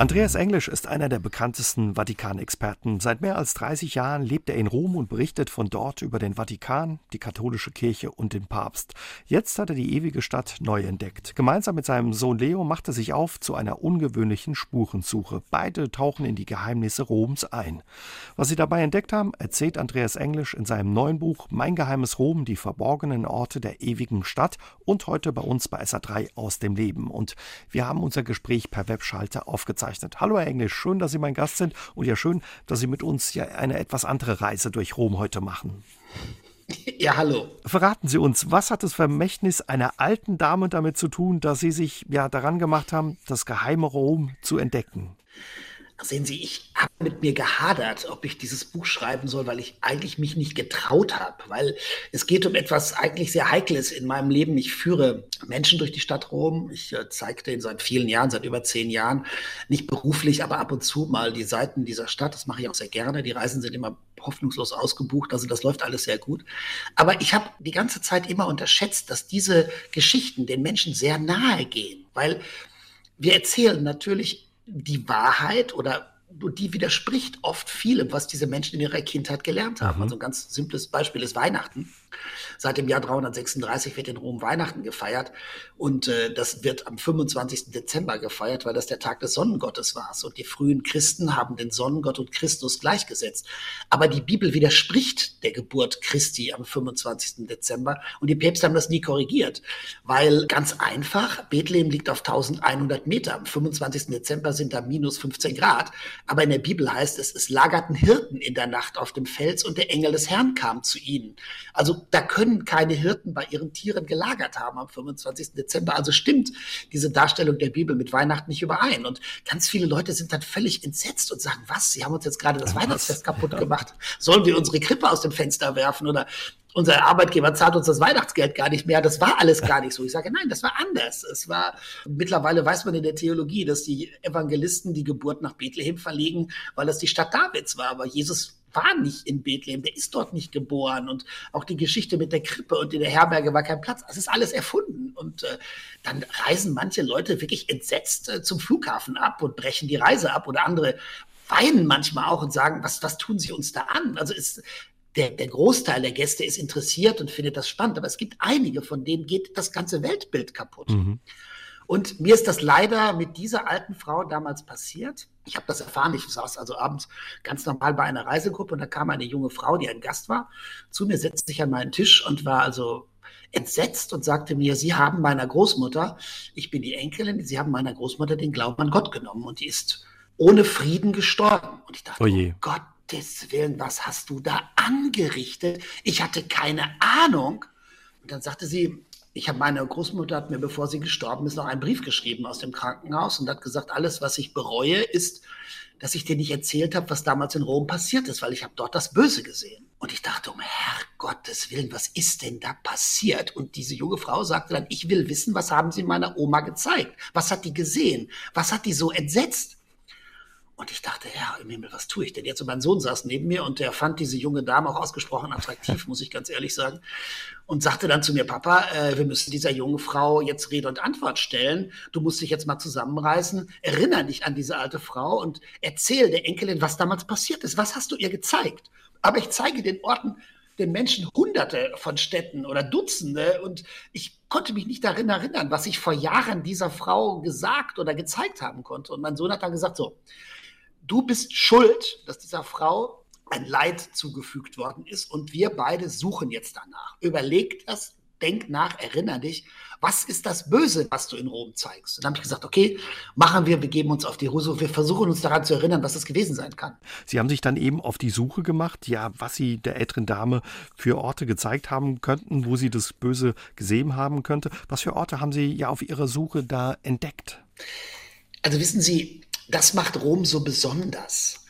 Andreas Englisch ist einer der bekanntesten Vatikanexperten. Seit mehr als 30 Jahren lebt er in Rom und berichtet von dort über den Vatikan, die katholische Kirche und den Papst. Jetzt hat er die ewige Stadt neu entdeckt. Gemeinsam mit seinem Sohn Leo macht er sich auf zu einer ungewöhnlichen Spurensuche. Beide tauchen in die Geheimnisse Roms ein. Was sie dabei entdeckt haben, erzählt Andreas Englisch in seinem neuen Buch Mein geheimes Rom, die verborgenen Orte der ewigen Stadt und heute bei uns bei SA3 aus dem Leben. Und wir haben unser Gespräch per Webschalter aufgezeichnet aufgezeichnet. Hallo Herr Englisch, schön, dass Sie mein Gast sind und ja schön, dass Sie mit uns ja eine etwas andere Reise durch Rom heute machen. Ja, hallo. Verraten Sie uns, was hat das Vermächtnis einer alten Dame damit zu tun, dass Sie sich ja daran gemacht haben, das geheime Rom zu entdecken? Sehen Sie, ich habe mit mir gehadert, ob ich dieses Buch schreiben soll, weil ich eigentlich mich nicht getraut habe, weil es geht um etwas eigentlich sehr Heikles in meinem Leben. Ich führe Menschen durch die Stadt Rom. Ich äh, zeigte in seit vielen Jahren, seit über zehn Jahren, nicht beruflich, aber ab und zu mal die Seiten dieser Stadt. Das mache ich auch sehr gerne. Die Reisen sind immer hoffnungslos ausgebucht, also das läuft alles sehr gut. Aber ich habe die ganze Zeit immer unterschätzt, dass diese Geschichten den Menschen sehr nahe gehen, weil wir erzählen natürlich die Wahrheit oder die widerspricht oft vielem, was diese Menschen in ihrer Kindheit gelernt haben. Mhm. Also ein ganz simples Beispiel ist Weihnachten. Seit dem Jahr 336 wird in Rom Weihnachten gefeiert und äh, das wird am 25. Dezember gefeiert, weil das der Tag des Sonnengottes war. Und die frühen Christen haben den Sonnengott und Christus gleichgesetzt. Aber die Bibel widerspricht der Geburt Christi am 25. Dezember und die Päpste haben das nie korrigiert, weil ganz einfach, Bethlehem liegt auf 1100 Meter. Am 25. Dezember sind da minus 15 Grad. Aber in der Bibel heißt es, es lagerten Hirten in der Nacht auf dem Fels und der Engel des Herrn kam zu ihnen. Also da können keine Hirten bei ihren Tieren gelagert haben am 25. Dezember. Also stimmt diese Darstellung der Bibel mit Weihnachten nicht überein. Und ganz viele Leute sind dann völlig entsetzt und sagen, was, Sie haben uns jetzt gerade das was? Weihnachtsfest kaputt gemacht. Sollen wir unsere Krippe aus dem Fenster werfen oder unser Arbeitgeber zahlt uns das Weihnachtsgeld gar nicht mehr. Das war alles gar nicht so. Ich sage, nein, das war anders. Es war, mittlerweile weiß man in der Theologie, dass die Evangelisten die Geburt nach Bethlehem verlegen, weil das die Stadt Davids war. Aber Jesus war nicht in Bethlehem, der ist dort nicht geboren und auch die Geschichte mit der Krippe und in der Herberge war kein Platz. Das ist alles erfunden und äh, dann reisen manche Leute wirklich entsetzt äh, zum Flughafen ab und brechen die Reise ab oder andere weinen manchmal auch und sagen, was, was tun sie uns da an? Also ist, der, der Großteil der Gäste ist interessiert und findet das spannend, aber es gibt einige, von denen geht das ganze Weltbild kaputt. Mhm. Und mir ist das leider mit dieser alten Frau damals passiert. Ich habe das erfahren, ich saß also abends ganz normal bei einer Reisegruppe und da kam eine junge Frau, die ein Gast war, zu mir, setzte sich an meinen Tisch und war also entsetzt und sagte mir, Sie haben meiner Großmutter, ich bin die Enkelin, Sie haben meiner Großmutter den Glauben an Gott genommen und die ist ohne Frieden gestorben. Und ich dachte, oh Gottes Willen, was hast du da angerichtet? Ich hatte keine Ahnung. Und dann sagte sie, ich habe meine Großmutter hat mir, bevor sie gestorben ist, noch einen Brief geschrieben aus dem Krankenhaus und hat gesagt, alles, was ich bereue, ist, dass ich dir nicht erzählt habe, was damals in Rom passiert ist, weil ich habe dort das Böse gesehen. Und ich dachte, um Herrgottes Willen, was ist denn da passiert? Und diese junge Frau sagte dann, ich will wissen, was haben Sie meiner Oma gezeigt? Was hat die gesehen? Was hat die so entsetzt? Und ich dachte, ja, im Himmel, was tue ich denn jetzt? Und mein Sohn saß neben mir und der fand diese junge Dame auch ausgesprochen attraktiv, muss ich ganz ehrlich sagen. Und sagte dann zu mir, Papa, äh, wir müssen dieser jungen Frau jetzt Rede und Antwort stellen. Du musst dich jetzt mal zusammenreißen. Erinnere dich an diese alte Frau und erzähl der Enkelin, was damals passiert ist. Was hast du ihr gezeigt? Aber ich zeige den Orten, den Menschen hunderte von Städten oder Dutzende und ich konnte mich nicht darin erinnern, was ich vor Jahren dieser Frau gesagt oder gezeigt haben konnte. Und mein Sohn hat dann gesagt, so, du bist schuld, dass dieser Frau ein Leid zugefügt worden ist und wir beide suchen jetzt danach. Überleg das, denk nach, erinner dich, was ist das Böse, was du in Rom zeigst? Und dann habe ich gesagt, okay, machen wir, wir geben uns auf die Ruse, wir versuchen uns daran zu erinnern, was es gewesen sein kann. Sie haben sich dann eben auf die Suche gemacht, ja, was Sie der älteren Dame für Orte gezeigt haben könnten, wo sie das Böse gesehen haben könnte. Was für Orte haben Sie ja auf Ihrer Suche da entdeckt? Also wissen Sie, das macht Rom so besonders.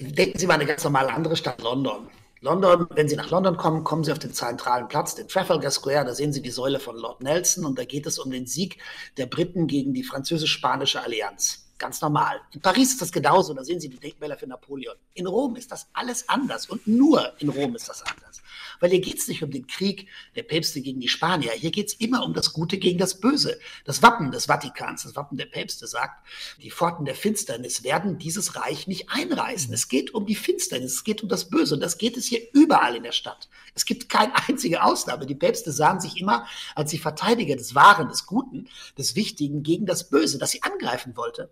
Denken Sie mal eine ganz normale andere Stadt, London. London, wenn Sie nach London kommen, kommen Sie auf den zentralen Platz, den Trafalgar Square, da sehen Sie die Säule von Lord Nelson und da geht es um den Sieg der Briten gegen die französisch-spanische Allianz. Ganz normal. In Paris ist das genauso, da sehen Sie die Denkmäler für Napoleon. In Rom ist das alles anders und nur in Rom ist das anders. Weil hier geht es nicht um den Krieg der Päpste gegen die Spanier. Hier geht es immer um das Gute gegen das Böse. Das Wappen des Vatikans, das Wappen der Päpste sagt, die Pforten der Finsternis werden dieses Reich nicht einreißen. Es geht um die Finsternis, es geht um das Böse. Und das geht es hier überall in der Stadt. Es gibt keine einzige Ausnahme. Die Päpste sahen sich immer als die Verteidiger des Wahren, des Guten, des Wichtigen gegen das Böse, das sie angreifen wollte.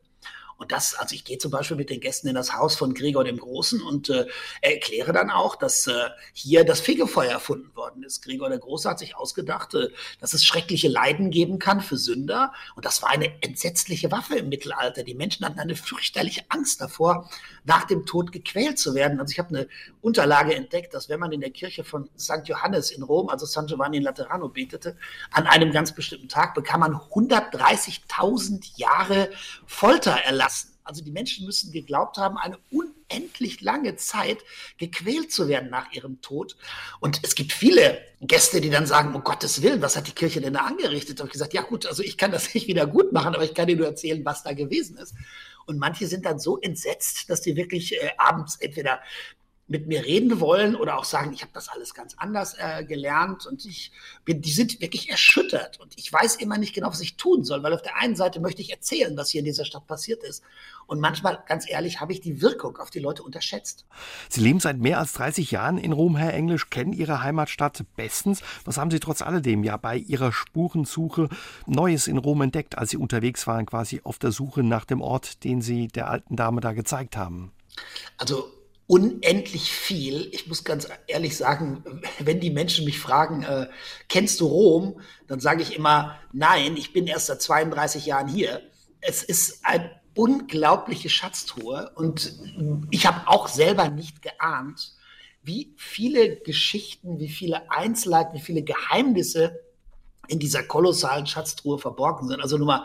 Und das, also ich gehe zum Beispiel mit den Gästen in das Haus von Gregor dem Großen und äh, erkläre dann auch, dass äh, hier das Fegefeuer erfunden worden ist. Gregor der Große hat sich ausgedacht, äh, dass es schreckliche Leiden geben kann für Sünder. Und das war eine entsetzliche Waffe im Mittelalter. Die Menschen hatten eine fürchterliche Angst davor, nach dem Tod gequält zu werden. Also ich habe eine Unterlage entdeckt, dass wenn man in der Kirche von St. Johannes in Rom, also San Giovanni in Laterano, betete, an einem ganz bestimmten Tag bekam man 130.000 Jahre Folter erlassen also die Menschen müssen geglaubt haben, eine unendlich lange Zeit gequält zu werden nach ihrem Tod. Und es gibt viele Gäste, die dann sagen, um Gottes Willen, was hat die Kirche denn da angerichtet? Da habe ich gesagt, ja gut, also ich kann das nicht wieder gut machen, aber ich kann dir nur erzählen, was da gewesen ist. Und manche sind dann so entsetzt, dass die wirklich äh, abends entweder mit mir reden wollen oder auch sagen, ich habe das alles ganz anders äh, gelernt und ich bin, die sind wirklich erschüttert und ich weiß immer nicht genau, was ich tun soll, weil auf der einen Seite möchte ich erzählen, was hier in dieser Stadt passiert ist und manchmal, ganz ehrlich, habe ich die Wirkung auf die Leute unterschätzt. Sie leben seit mehr als 30 Jahren in Rom, Herr Englisch, kennen Ihre Heimatstadt bestens. Was haben Sie trotz alledem ja bei Ihrer Spurensuche Neues in Rom entdeckt, als Sie unterwegs waren, quasi auf der Suche nach dem Ort, den Sie der alten Dame da gezeigt haben? Also unendlich viel. Ich muss ganz ehrlich sagen, wenn die Menschen mich fragen, äh, kennst du Rom, dann sage ich immer, nein, ich bin erst seit 32 Jahren hier. Es ist eine unglaubliche Schatztruhe und ich habe auch selber nicht geahnt, wie viele Geschichten, wie viele Einzelheiten, wie viele Geheimnisse in dieser kolossalen Schatztruhe verborgen sind. Also nur mal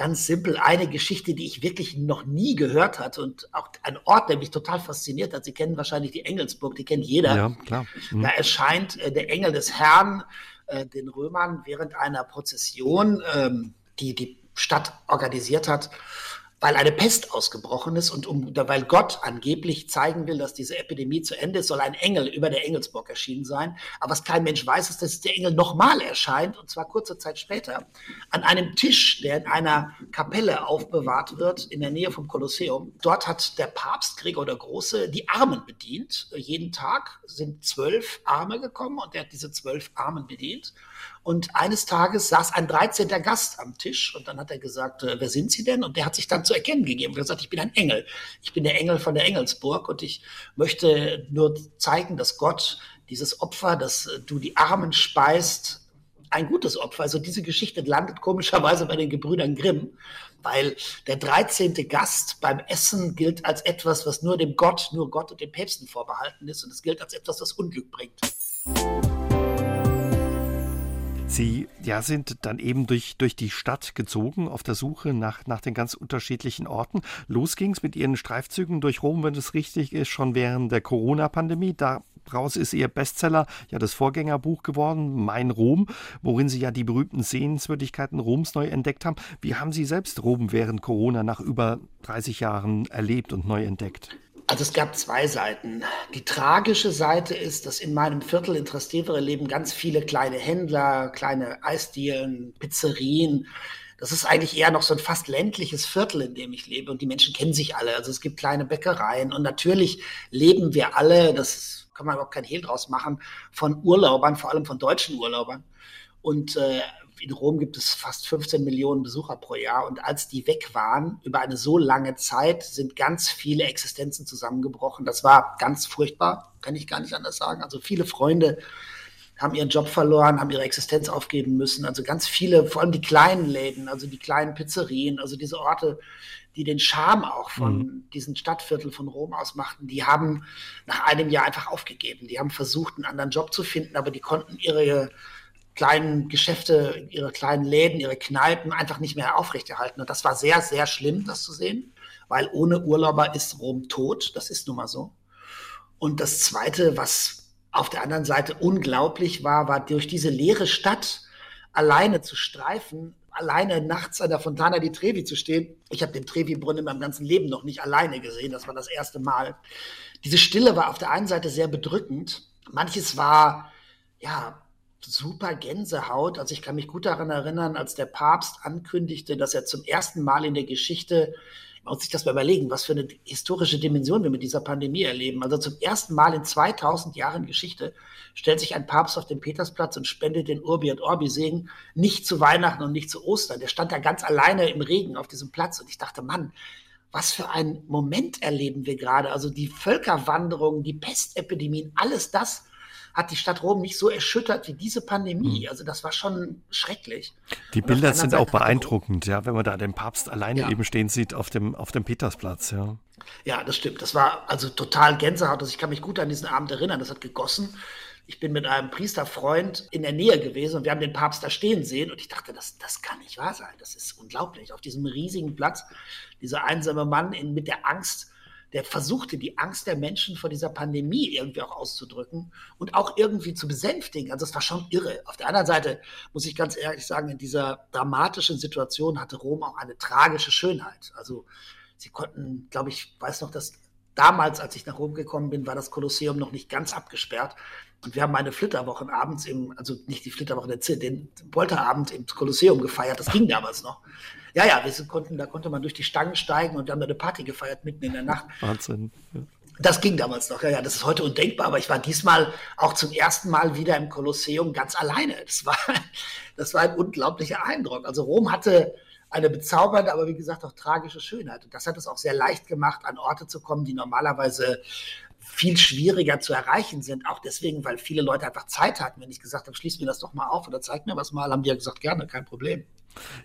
ganz simpel eine Geschichte, die ich wirklich noch nie gehört hatte und auch ein Ort, der mich total fasziniert hat. Sie kennen wahrscheinlich die Engelsburg, die kennt jeder. Ja, klar. Mhm. Da erscheint äh, der Engel des Herrn äh, den Römern während einer Prozession, ähm, die die Stadt organisiert hat weil eine Pest ausgebrochen ist und um, weil Gott angeblich zeigen will, dass diese Epidemie zu Ende ist, soll ein Engel über der Engelsburg erschienen sein. Aber was kein Mensch weiß, ist, dass der Engel nochmal erscheint, und zwar kurze Zeit später, an einem Tisch, der in einer Kapelle aufbewahrt wird, in der Nähe vom Kolosseum. Dort hat der Papst Gregor der Große die Armen bedient. Jeden Tag sind zwölf Arme gekommen und er hat diese zwölf Armen bedient. Und eines Tages saß ein 13. Gast am Tisch und dann hat er gesagt, äh, wer sind Sie denn? Und der hat sich dann zu erkennen gegeben. Hat gesagt, ich bin ein Engel. Ich bin der Engel von der Engelsburg und ich möchte nur zeigen, dass Gott dieses Opfer, dass du die Armen speist, ein gutes Opfer. Also diese Geschichte landet komischerweise bei den Gebrüdern Grimm, weil der 13. Gast beim Essen gilt als etwas, was nur dem Gott, nur Gott und den Päpsten vorbehalten ist und es gilt als etwas, das Unglück bringt. Sie ja, sind dann eben durch, durch die Stadt gezogen auf der Suche nach, nach den ganz unterschiedlichen Orten. Los ging es mit Ihren Streifzügen durch Rom, wenn es richtig ist, schon während der Corona-Pandemie. Daraus ist Ihr Bestseller ja das Vorgängerbuch geworden, Mein Rom, worin Sie ja die berühmten Sehenswürdigkeiten Roms neu entdeckt haben. Wie haben Sie selbst Rom während Corona nach über 30 Jahren erlebt und neu entdeckt? Also es gab zwei Seiten. Die tragische Seite ist, dass in meinem Viertel in Trastevere leben ganz viele kleine Händler, kleine Eisdielen, Pizzerien. Das ist eigentlich eher noch so ein fast ländliches Viertel, in dem ich lebe. Und die Menschen kennen sich alle. Also es gibt kleine Bäckereien. Und natürlich leben wir alle, das kann man überhaupt kein Hehl draus machen, von Urlaubern, vor allem von deutschen Urlaubern. Und äh, in Rom gibt es fast 15 Millionen Besucher pro Jahr. Und als die weg waren, über eine so lange Zeit, sind ganz viele Existenzen zusammengebrochen. Das war ganz furchtbar, kann ich gar nicht anders sagen. Also viele Freunde haben ihren Job verloren, haben ihre Existenz aufgeben müssen. Also ganz viele, vor allem die kleinen Läden, also die kleinen Pizzerien, also diese Orte, die den Charme auch von mhm. diesen Stadtviertel von Rom ausmachten, die haben nach einem Jahr einfach aufgegeben. Die haben versucht, einen anderen Job zu finden, aber die konnten ihre kleinen Geschäfte, ihre kleinen Läden, ihre Kneipen einfach nicht mehr aufrechterhalten. Und das war sehr, sehr schlimm, das zu sehen, weil ohne Urlauber ist Rom tot. Das ist nun mal so. Und das Zweite, was auf der anderen Seite unglaublich war, war durch diese leere Stadt alleine zu streifen, alleine nachts an der Fontana di Trevi zu stehen. Ich habe den Trevi-Brunnen in meinem ganzen Leben noch nicht alleine gesehen. Das war das erste Mal. Diese Stille war auf der einen Seite sehr bedrückend, manches war, ja, super Gänsehaut. Also ich kann mich gut daran erinnern, als der Papst ankündigte, dass er zum ersten Mal in der Geschichte man muss sich das mal überlegen, was für eine historische Dimension wir mit dieser Pandemie erleben. Also zum ersten Mal in 2000 Jahren Geschichte stellt sich ein Papst auf den Petersplatz und spendet den Urbi und Orbi Segen nicht zu Weihnachten und nicht zu Ostern. Der stand da ganz alleine im Regen auf diesem Platz und ich dachte, Mann, was für ein Moment erleben wir gerade. Also die Völkerwanderung, die Pestepidemien, alles das hat die Stadt Rom nicht so erschüttert wie diese Pandemie. Hm. Also das war schon schrecklich. Die Bilder sind Seite auch beeindruckend, ja, wenn man da den Papst alleine ja. eben stehen sieht auf dem, auf dem Petersplatz, ja. Ja, das stimmt. Das war also total Gänsehaut. Also ich kann mich gut an diesen Abend erinnern. Das hat gegossen. Ich bin mit einem Priesterfreund in der Nähe gewesen und wir haben den Papst da stehen sehen und ich dachte, das, das kann nicht wahr sein. Das ist unglaublich. Auf diesem riesigen Platz, dieser einsame Mann in, mit der Angst der versuchte, die Angst der Menschen vor dieser Pandemie irgendwie auch auszudrücken und auch irgendwie zu besänftigen. Also es war schon irre. Auf der anderen Seite muss ich ganz ehrlich sagen, in dieser dramatischen Situation hatte Rom auch eine tragische Schönheit. Also sie konnten, glaube ich, weiß noch, dass damals, als ich nach Rom gekommen bin, war das Kolosseum noch nicht ganz abgesperrt. Und wir haben meine Flitterwochen abends im, also nicht die Flitterwochen, den Polterabend im Kolosseum gefeiert. Das ging damals noch. Ja, ja, wir konnten, da konnte man durch die Stangen steigen und haben da eine Party gefeiert mitten in der Nacht. Wahnsinn. Ja. Das ging damals noch, ja, ja, das ist heute undenkbar, aber ich war diesmal auch zum ersten Mal wieder im Kolosseum ganz alleine. Das war, das war ein unglaublicher Eindruck. Also Rom hatte eine bezaubernde, aber wie gesagt auch tragische Schönheit. Und das hat es auch sehr leicht gemacht, an Orte zu kommen, die normalerweise viel schwieriger zu erreichen sind. Auch deswegen, weil viele Leute einfach Zeit hatten. Wenn ich gesagt habe, schließ mir das doch mal auf oder zeig mir was mal, haben die ja gesagt, gerne, kein Problem.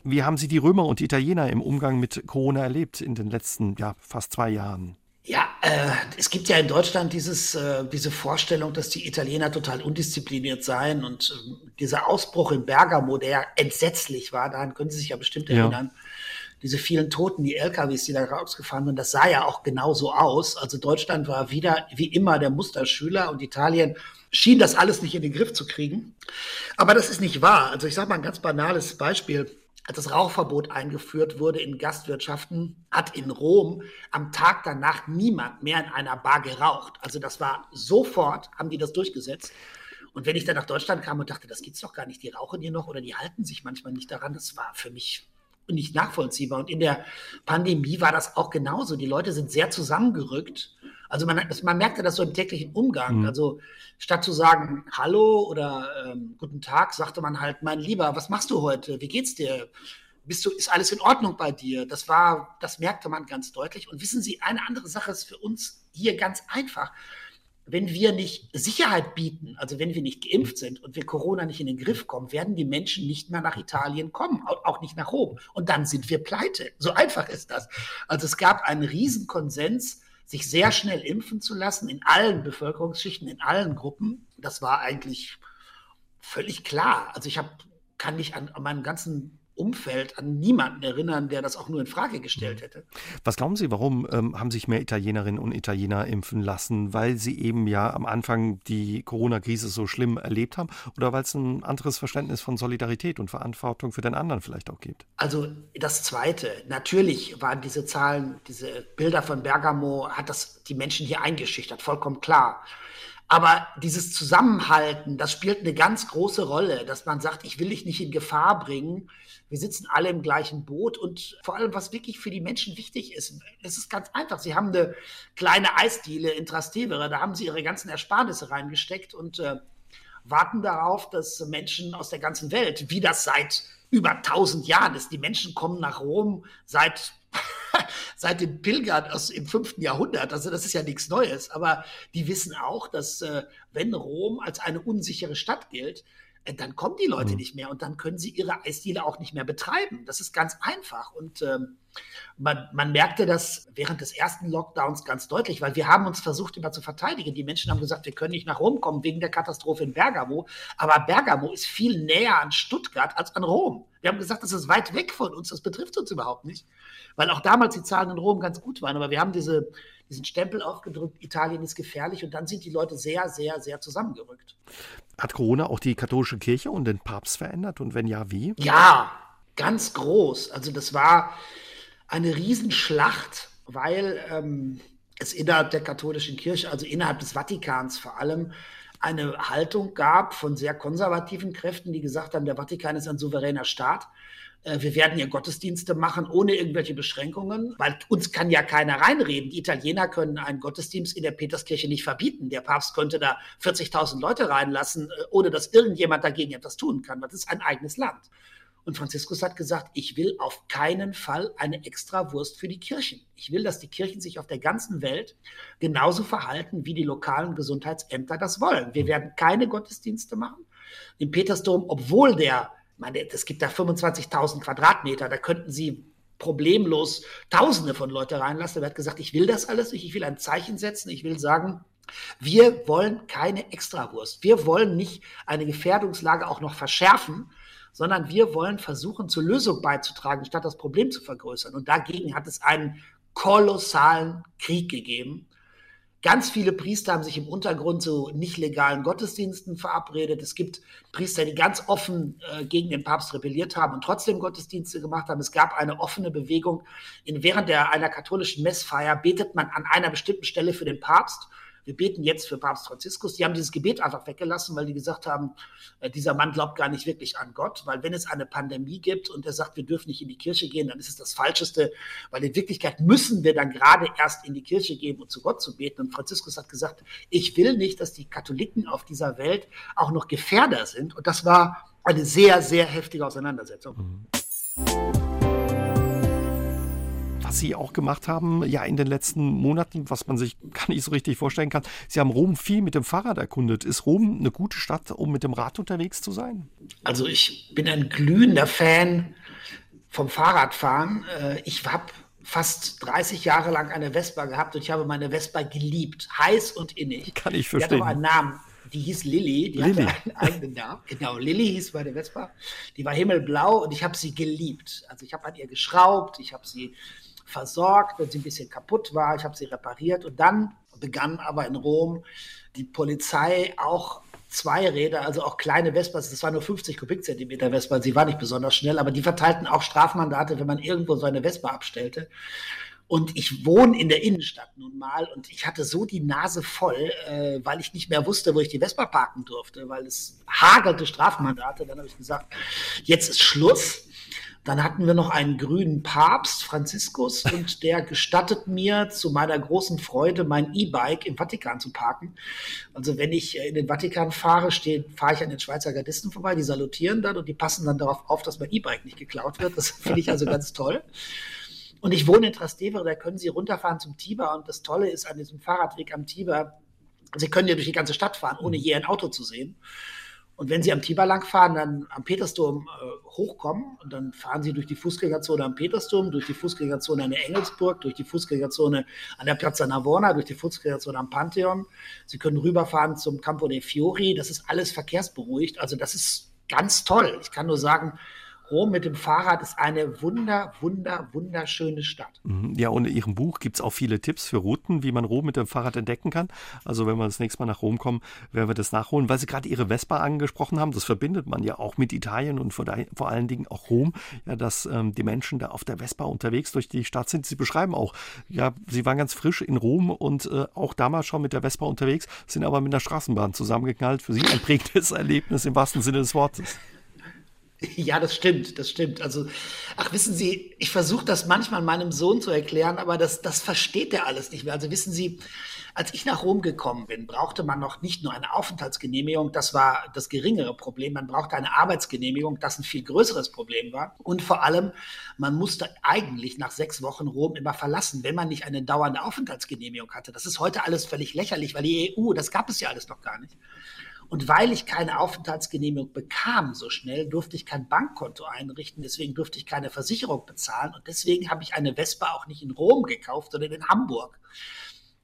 Wie haben Sie die Römer und die Italiener im Umgang mit Corona erlebt in den letzten ja, fast zwei Jahren? Ja, äh, es gibt ja in Deutschland dieses, äh, diese Vorstellung, dass die Italiener total undiszipliniert seien und äh, dieser Ausbruch in Bergamo, der entsetzlich war, daran können Sie sich ja bestimmt erinnern. Ja. Diese vielen Toten, die LKWs, die da rausgefahren sind, das sah ja auch genauso aus. Also Deutschland war wieder wie immer der Musterschüler und Italien schien das alles nicht in den Griff zu kriegen. Aber das ist nicht wahr. Also ich sage mal ein ganz banales Beispiel. Als das Rauchverbot eingeführt wurde in Gastwirtschaften, hat in Rom am Tag danach niemand mehr in einer Bar geraucht. Also das war sofort, haben die das durchgesetzt. Und wenn ich dann nach Deutschland kam und dachte, das gibt's doch gar nicht, die rauchen hier noch oder die halten sich manchmal nicht daran, das war für mich nicht nachvollziehbar. Und in der Pandemie war das auch genauso. Die Leute sind sehr zusammengerückt also man, man merkte das so im täglichen Umgang. Mhm. Also statt zu sagen Hallo oder ähm, Guten Tag, sagte man halt, mein Lieber, was machst du heute? Wie geht's dir? Bist du, ist alles in Ordnung bei dir? Das war, das merkte man ganz deutlich. Und wissen Sie, eine andere Sache ist für uns hier ganz einfach. Wenn wir nicht Sicherheit bieten, also wenn wir nicht geimpft sind und wir Corona nicht in den Griff kommen, werden die Menschen nicht mehr nach Italien kommen, auch nicht nach Rom. Und dann sind wir pleite. So einfach ist das. Also es gab einen Riesenkonsens, sich sehr schnell impfen zu lassen in allen Bevölkerungsschichten, in allen Gruppen, das war eigentlich völlig klar. Also ich hab, kann mich an, an meinen ganzen Umfeld an niemanden erinnern, der das auch nur in Frage gestellt hätte. Was glauben Sie, warum ähm, haben sich mehr Italienerinnen und Italiener impfen lassen? Weil sie eben ja am Anfang die Corona-Krise so schlimm erlebt haben oder weil es ein anderes Verständnis von Solidarität und Verantwortung für den anderen vielleicht auch gibt? Also das Zweite, natürlich waren diese Zahlen, diese Bilder von Bergamo, hat das die Menschen hier eingeschüchtert, vollkommen klar. Aber dieses Zusammenhalten, das spielt eine ganz große Rolle, dass man sagt, ich will dich nicht in Gefahr bringen. Wir sitzen alle im gleichen Boot und vor allem, was wirklich für die Menschen wichtig ist, es ist ganz einfach. Sie haben eine kleine Eisdiele in Trastevere, da haben sie ihre ganzen Ersparnisse reingesteckt und äh, warten darauf, dass Menschen aus der ganzen Welt, wie das seit über 1000 Jahren ist, die Menschen kommen nach Rom seit seit den Pilgern aus im fünften Jahrhundert. Also das ist ja nichts Neues. Aber die wissen auch, dass äh, wenn Rom als eine unsichere Stadt gilt, dann kommen die Leute mhm. nicht mehr und dann können sie ihre Eisdiele auch nicht mehr betreiben. Das ist ganz einfach. Und ähm, man, man, merkte das während des ersten Lockdowns ganz deutlich, weil wir haben uns versucht, immer zu verteidigen. Die Menschen haben gesagt, wir können nicht nach Rom kommen wegen der Katastrophe in Bergamo. Aber Bergamo ist viel näher an Stuttgart als an Rom. Wir haben gesagt, das ist weit weg von uns, das betrifft uns überhaupt nicht. Weil auch damals die Zahlen in Rom ganz gut waren. Aber wir haben diese, diesen Stempel aufgedrückt, Italien ist gefährlich. Und dann sind die Leute sehr, sehr, sehr zusammengerückt. Hat Corona auch die katholische Kirche und den Papst verändert? Und wenn ja, wie? Ja, ganz groß. Also das war eine Riesenschlacht, weil ähm, es innerhalb der katholischen Kirche, also innerhalb des Vatikans vor allem, eine Haltung gab von sehr konservativen Kräften, die gesagt haben, der Vatikan ist ein souveräner Staat. Äh, wir werden hier Gottesdienste machen ohne irgendwelche Beschränkungen, weil uns kann ja keiner reinreden. Die Italiener können einen Gottesdienst in der Peterskirche nicht verbieten. Der Papst könnte da 40.000 Leute reinlassen, äh, ohne dass irgendjemand dagegen etwas tun kann. Das ist ein eigenes Land. Und Franziskus hat gesagt, ich will auf keinen Fall eine Extrawurst für die Kirchen. Ich will, dass die Kirchen sich auf der ganzen Welt genauso verhalten, wie die lokalen Gesundheitsämter das wollen. Wir werden keine Gottesdienste machen. Im Petersdom, obwohl der, meine, es gibt da 25.000 Quadratmeter, da könnten Sie problemlos Tausende von Leute reinlassen. Er hat gesagt, ich will das alles nicht, ich will ein Zeichen setzen, ich will sagen, wir wollen keine Extrawurst. Wir wollen nicht eine Gefährdungslage auch noch verschärfen, sondern wir wollen versuchen, zur Lösung beizutragen, statt das Problem zu vergrößern. Und dagegen hat es einen kolossalen Krieg gegeben. Ganz viele Priester haben sich im Untergrund zu nicht legalen Gottesdiensten verabredet. Es gibt Priester, die ganz offen äh, gegen den Papst rebelliert haben und trotzdem Gottesdienste gemacht haben. Es gab eine offene Bewegung. In, während der, einer katholischen Messfeier betet man an einer bestimmten Stelle für den Papst wir beten jetzt für Papst Franziskus. Die haben dieses Gebet einfach weggelassen, weil die gesagt haben, äh, dieser Mann glaubt gar nicht wirklich an Gott, weil wenn es eine Pandemie gibt und er sagt, wir dürfen nicht in die Kirche gehen, dann ist es das Falscheste, weil in Wirklichkeit müssen wir dann gerade erst in die Kirche gehen und zu Gott zu beten. Und Franziskus hat gesagt, ich will nicht, dass die Katholiken auf dieser Welt auch noch Gefährder sind. Und das war eine sehr, sehr heftige Auseinandersetzung. Mhm was Sie auch gemacht haben, ja in den letzten Monaten, was man sich gar nicht so richtig vorstellen kann. Sie haben Rom viel mit dem Fahrrad erkundet. Ist Rom eine gute Stadt, um mit dem Rad unterwegs zu sein? Also ich bin ein glühender Fan vom Fahrradfahren. Äh, ich habe fast 30 Jahre lang eine Vespa gehabt und ich habe meine Vespa geliebt, heiß und innig. Kann ich verstehen. Die hat aber einen Namen. Die hieß Lilly, die Lilly. hatte einen eigenen Namen. Genau, Lilly hieß meine Vespa. Die war himmelblau und ich habe sie geliebt. Also ich habe an ihr geschraubt, ich habe sie versorgt, wenn sie ein bisschen kaputt war. Ich habe sie repariert und dann begann aber in Rom die Polizei auch zwei Räder, also auch kleine Vespas, das waren nur 50 Kubikzentimeter Vespa, sie war nicht besonders schnell, aber die verteilten auch Strafmandate, wenn man irgendwo so eine Vespa abstellte. Und ich wohne in der Innenstadt nun mal und ich hatte so die Nase voll, äh, weil ich nicht mehr wusste, wo ich die Vespa parken durfte, weil es hagelte Strafmandate. Dann habe ich gesagt, jetzt ist Schluss. Dann hatten wir noch einen grünen Papst, Franziskus, und der gestattet mir zu meiner großen Freude, mein E-Bike im Vatikan zu parken. Also wenn ich in den Vatikan fahre, fahre ich an den Schweizer Gardisten vorbei, die salutieren dann und die passen dann darauf auf, dass mein E-Bike nicht geklaut wird. Das finde ich also ganz toll. Und ich wohne in Trastevere, da können Sie runterfahren zum Tiber. Und das Tolle ist an diesem Fahrradweg am Tiber, Sie können ja durch die ganze Stadt fahren, ohne je ein Auto zu sehen. Und wenn Sie am Tiber langfahren, dann am Petersdom äh, hochkommen und dann fahren Sie durch die Fußgängerzone am Petersdom, durch die Fußgängerzone an der Engelsburg, durch die Fußgängerzone an der Piazza Navona, durch die Fußgängerzone am Pantheon. Sie können rüberfahren zum Campo dei Fiori. Das ist alles verkehrsberuhigt. Also das ist ganz toll. Ich kann nur sagen, Rom mit dem Fahrrad ist eine wunder, wunder, wunderschöne Stadt. Mhm. Ja, und in Ihrem Buch gibt es auch viele Tipps für Routen, wie man Rom mit dem Fahrrad entdecken kann. Also wenn wir das nächste Mal nach Rom kommen, werden wir das nachholen. Weil Sie gerade Ihre Vespa angesprochen haben, das verbindet man ja auch mit Italien und vor, vor allen Dingen auch Rom, ja, dass ähm, die Menschen da auf der Vespa unterwegs durch die Stadt sind. Sie beschreiben auch, ja, Sie waren ganz frisch in Rom und äh, auch damals schon mit der Vespa unterwegs, sind aber mit der Straßenbahn zusammengeknallt. Für Sie ein prägendes Erlebnis im wahrsten Sinne des Wortes. Ja, das stimmt, das stimmt. Also, ach, wissen Sie, ich versuche das manchmal meinem Sohn zu erklären, aber das, das versteht er alles nicht mehr. Also wissen Sie, als ich nach Rom gekommen bin, brauchte man noch nicht nur eine Aufenthaltsgenehmigung, das war das geringere Problem, man brauchte eine Arbeitsgenehmigung, das ein viel größeres Problem war. Und vor allem, man musste eigentlich nach sechs Wochen Rom immer verlassen, wenn man nicht eine dauernde Aufenthaltsgenehmigung hatte. Das ist heute alles völlig lächerlich, weil die EU, das gab es ja alles noch gar nicht. Und weil ich keine Aufenthaltsgenehmigung bekam so schnell, durfte ich kein Bankkonto einrichten, deswegen durfte ich keine Versicherung bezahlen und deswegen habe ich eine Vespa auch nicht in Rom gekauft, sondern in Hamburg.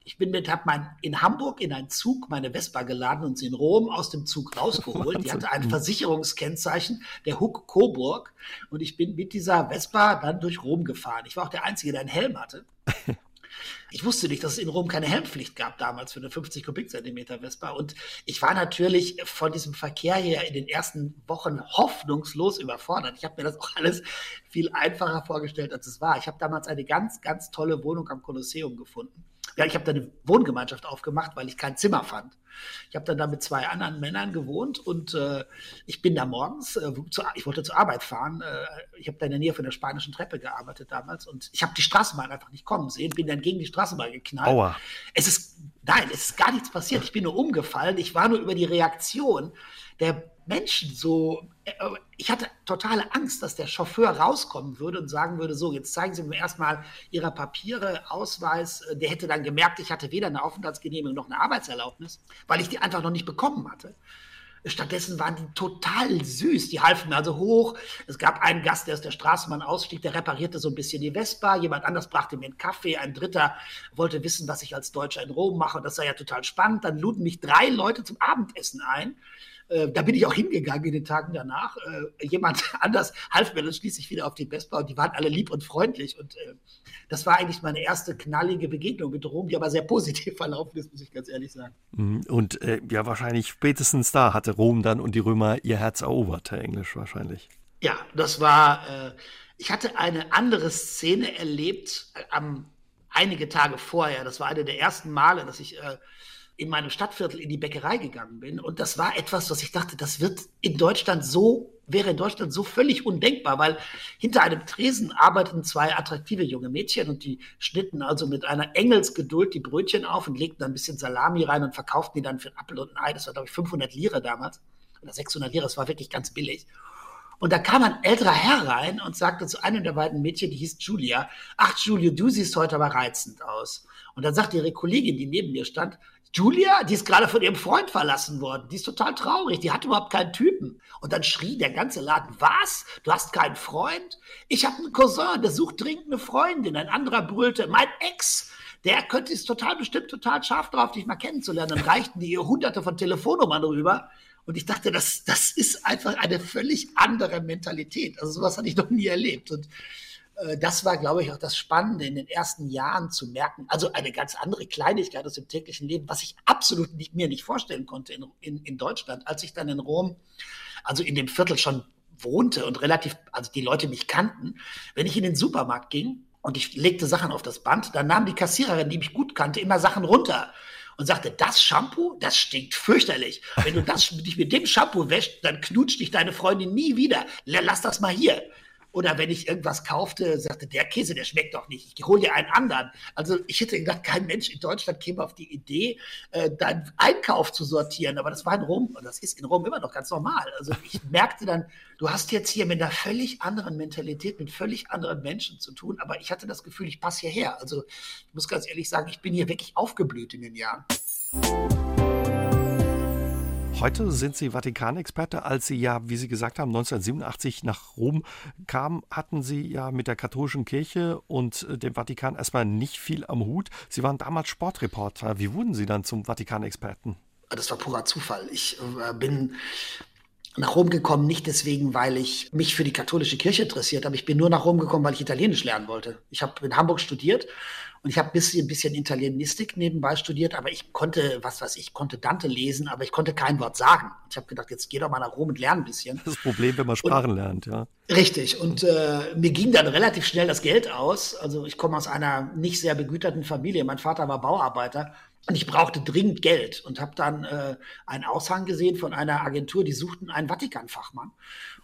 Ich bin mit, habe mein in Hamburg in einen Zug meine Vespa geladen und sie in Rom aus dem Zug rausgeholt. Die hatte ein Versicherungskennzeichen der Huck Coburg und ich bin mit dieser Vespa dann durch Rom gefahren. Ich war auch der Einzige, der einen Helm hatte. Ich wusste nicht, dass es in Rom keine Helmpflicht gab damals für eine 50 Kubikzentimeter Vespa. Und ich war natürlich von diesem Verkehr her in den ersten Wochen hoffnungslos überfordert. Ich habe mir das auch alles viel einfacher vorgestellt, als es war. Ich habe damals eine ganz, ganz tolle Wohnung am Kolosseum gefunden ja, ich habe da eine Wohngemeinschaft aufgemacht, weil ich kein Zimmer fand. Ich habe dann da mit zwei anderen Männern gewohnt und äh, ich bin da morgens, äh, zu, ich wollte zur Arbeit fahren. Äh, ich habe da in der Nähe von der spanischen Treppe gearbeitet damals und ich habe die Straßenbahn einfach nicht kommen sehen, bin dann gegen die Straßenbahn geknallt. Aua. Es ist, nein, es ist gar nichts passiert. Ich bin nur umgefallen. Ich war nur über die Reaktion der Menschen so, äh, ich hatte totale Angst, dass der Chauffeur rauskommen würde und sagen würde, so, jetzt zeigen Sie mir erstmal Ihre Papiere, Ausweis. Der hätte dann gemerkt, ich hatte weder eine Aufenthaltsgenehmigung noch eine Arbeitserlaubnis, weil ich die einfach noch nicht bekommen hatte. Stattdessen waren die total süß. Die halfen mir also hoch. Es gab einen Gast, der aus der Straßenbahn ausstieg, der reparierte so ein bisschen die Vespa. Jemand anders brachte mir einen Kaffee. Ein dritter wollte wissen, was ich als Deutscher in Rom mache. Das sei ja total spannend. Dann luden mich drei Leute zum Abendessen ein. Äh, da bin ich auch hingegangen in den Tagen danach. Äh, jemand anders half mir dann schließlich wieder auf die Vespa und die waren alle lieb und freundlich. Und äh, das war eigentlich meine erste knallige Begegnung mit Rom, die aber sehr positiv verlaufen ist, muss ich ganz ehrlich sagen. Mhm. Und äh, ja, wahrscheinlich spätestens da hatte Rom dann und die Römer ihr Herz erobert, Herr Englisch wahrscheinlich. Ja, das war, äh, ich hatte eine andere Szene erlebt am einige Tage vorher. Das war eine der ersten Male, dass ich in meinem Stadtviertel in die Bäckerei gegangen bin. Und das war etwas, was ich dachte, das wird in Deutschland so, wäre in Deutschland so völlig undenkbar, weil hinter einem Tresen arbeiteten zwei attraktive junge Mädchen und die schnitten also mit einer Engelsgeduld die Brötchen auf und legten ein bisschen Salami rein und verkauften die dann für einen Apfel und ein Ei. Das war, glaube ich, 500 Lire damals oder 600 Lire. Das war wirklich ganz billig. Und da kam ein älterer Herr rein und sagte zu einem der beiden Mädchen, die hieß Julia, ach Julia, du siehst heute aber reizend aus. Und dann sagte ihre Kollegin, die neben mir stand, Julia, die ist gerade von ihrem Freund verlassen worden. Die ist total traurig. Die hat überhaupt keinen Typen. Und dann schrie der ganze Laden, was? Du hast keinen Freund? Ich habe einen Cousin, der sucht dringend eine Freundin. Ein anderer brüllte, mein Ex, der könnte es total bestimmt total scharf drauf, dich mal kennenzulernen. Dann reichten die ihr hunderte von Telefonnummern rüber. Und ich dachte, das, das ist einfach eine völlig andere Mentalität. Also sowas hatte ich noch nie erlebt. Und das war, glaube ich, auch das Spannende in den ersten Jahren zu merken. Also eine ganz andere Kleinigkeit aus dem täglichen Leben, was ich absolut nicht, mir nicht vorstellen konnte in, in, in Deutschland, als ich dann in Rom, also in dem Viertel schon wohnte und relativ, also die Leute mich kannten. Wenn ich in den Supermarkt ging und ich legte Sachen auf das Band, dann nahm die Kassiererin, die mich gut kannte, immer Sachen runter und sagte, das Shampoo, das stinkt fürchterlich. Wenn du das dich mit dem Shampoo wäschst, dann knutscht dich deine Freundin nie wieder. Lass das mal hier. Oder wenn ich irgendwas kaufte, sagte, der Käse, der schmeckt doch nicht. Ich hole dir einen anderen. Also ich hätte gedacht, kein Mensch in Deutschland käme auf die Idee, äh, deinen Einkauf zu sortieren. Aber das war in Rom, und das ist in Rom immer noch ganz normal. Also ich merkte dann, du hast jetzt hier mit einer völlig anderen Mentalität, mit völlig anderen Menschen zu tun. Aber ich hatte das Gefühl, ich passe hierher. Also ich muss ganz ehrlich sagen, ich bin hier wirklich aufgeblüht in den Jahren. Heute sind Sie Vatikanexperte. Als Sie ja, wie Sie gesagt haben, 1987 nach Rom kamen, hatten Sie ja mit der katholischen Kirche und äh, dem Vatikan erstmal nicht viel am Hut. Sie waren damals Sportreporter. Wie wurden Sie dann zum Vatikanexperten? Das war purer Zufall. Ich äh, bin nach Rom gekommen, nicht deswegen, weil ich mich für die katholische Kirche interessiert habe. Ich bin nur nach Rom gekommen, weil ich Italienisch lernen wollte. Ich habe in Hamburg studiert und ich habe ein bisschen, bisschen Italienistik nebenbei studiert, aber ich konnte, was weiß ich, konnte Dante lesen, aber ich konnte kein Wort sagen. Ich habe gedacht, jetzt geh doch mal nach Rom und lern ein bisschen. Das Problem, wenn man Sprachen und, lernt, ja. Richtig. Und äh, mir ging dann relativ schnell das Geld aus. Also ich komme aus einer nicht sehr begüterten Familie. Mein Vater war Bauarbeiter und ich brauchte dringend Geld und habe dann äh, einen Aushang gesehen von einer Agentur, die suchten einen Vatikan-Fachmann.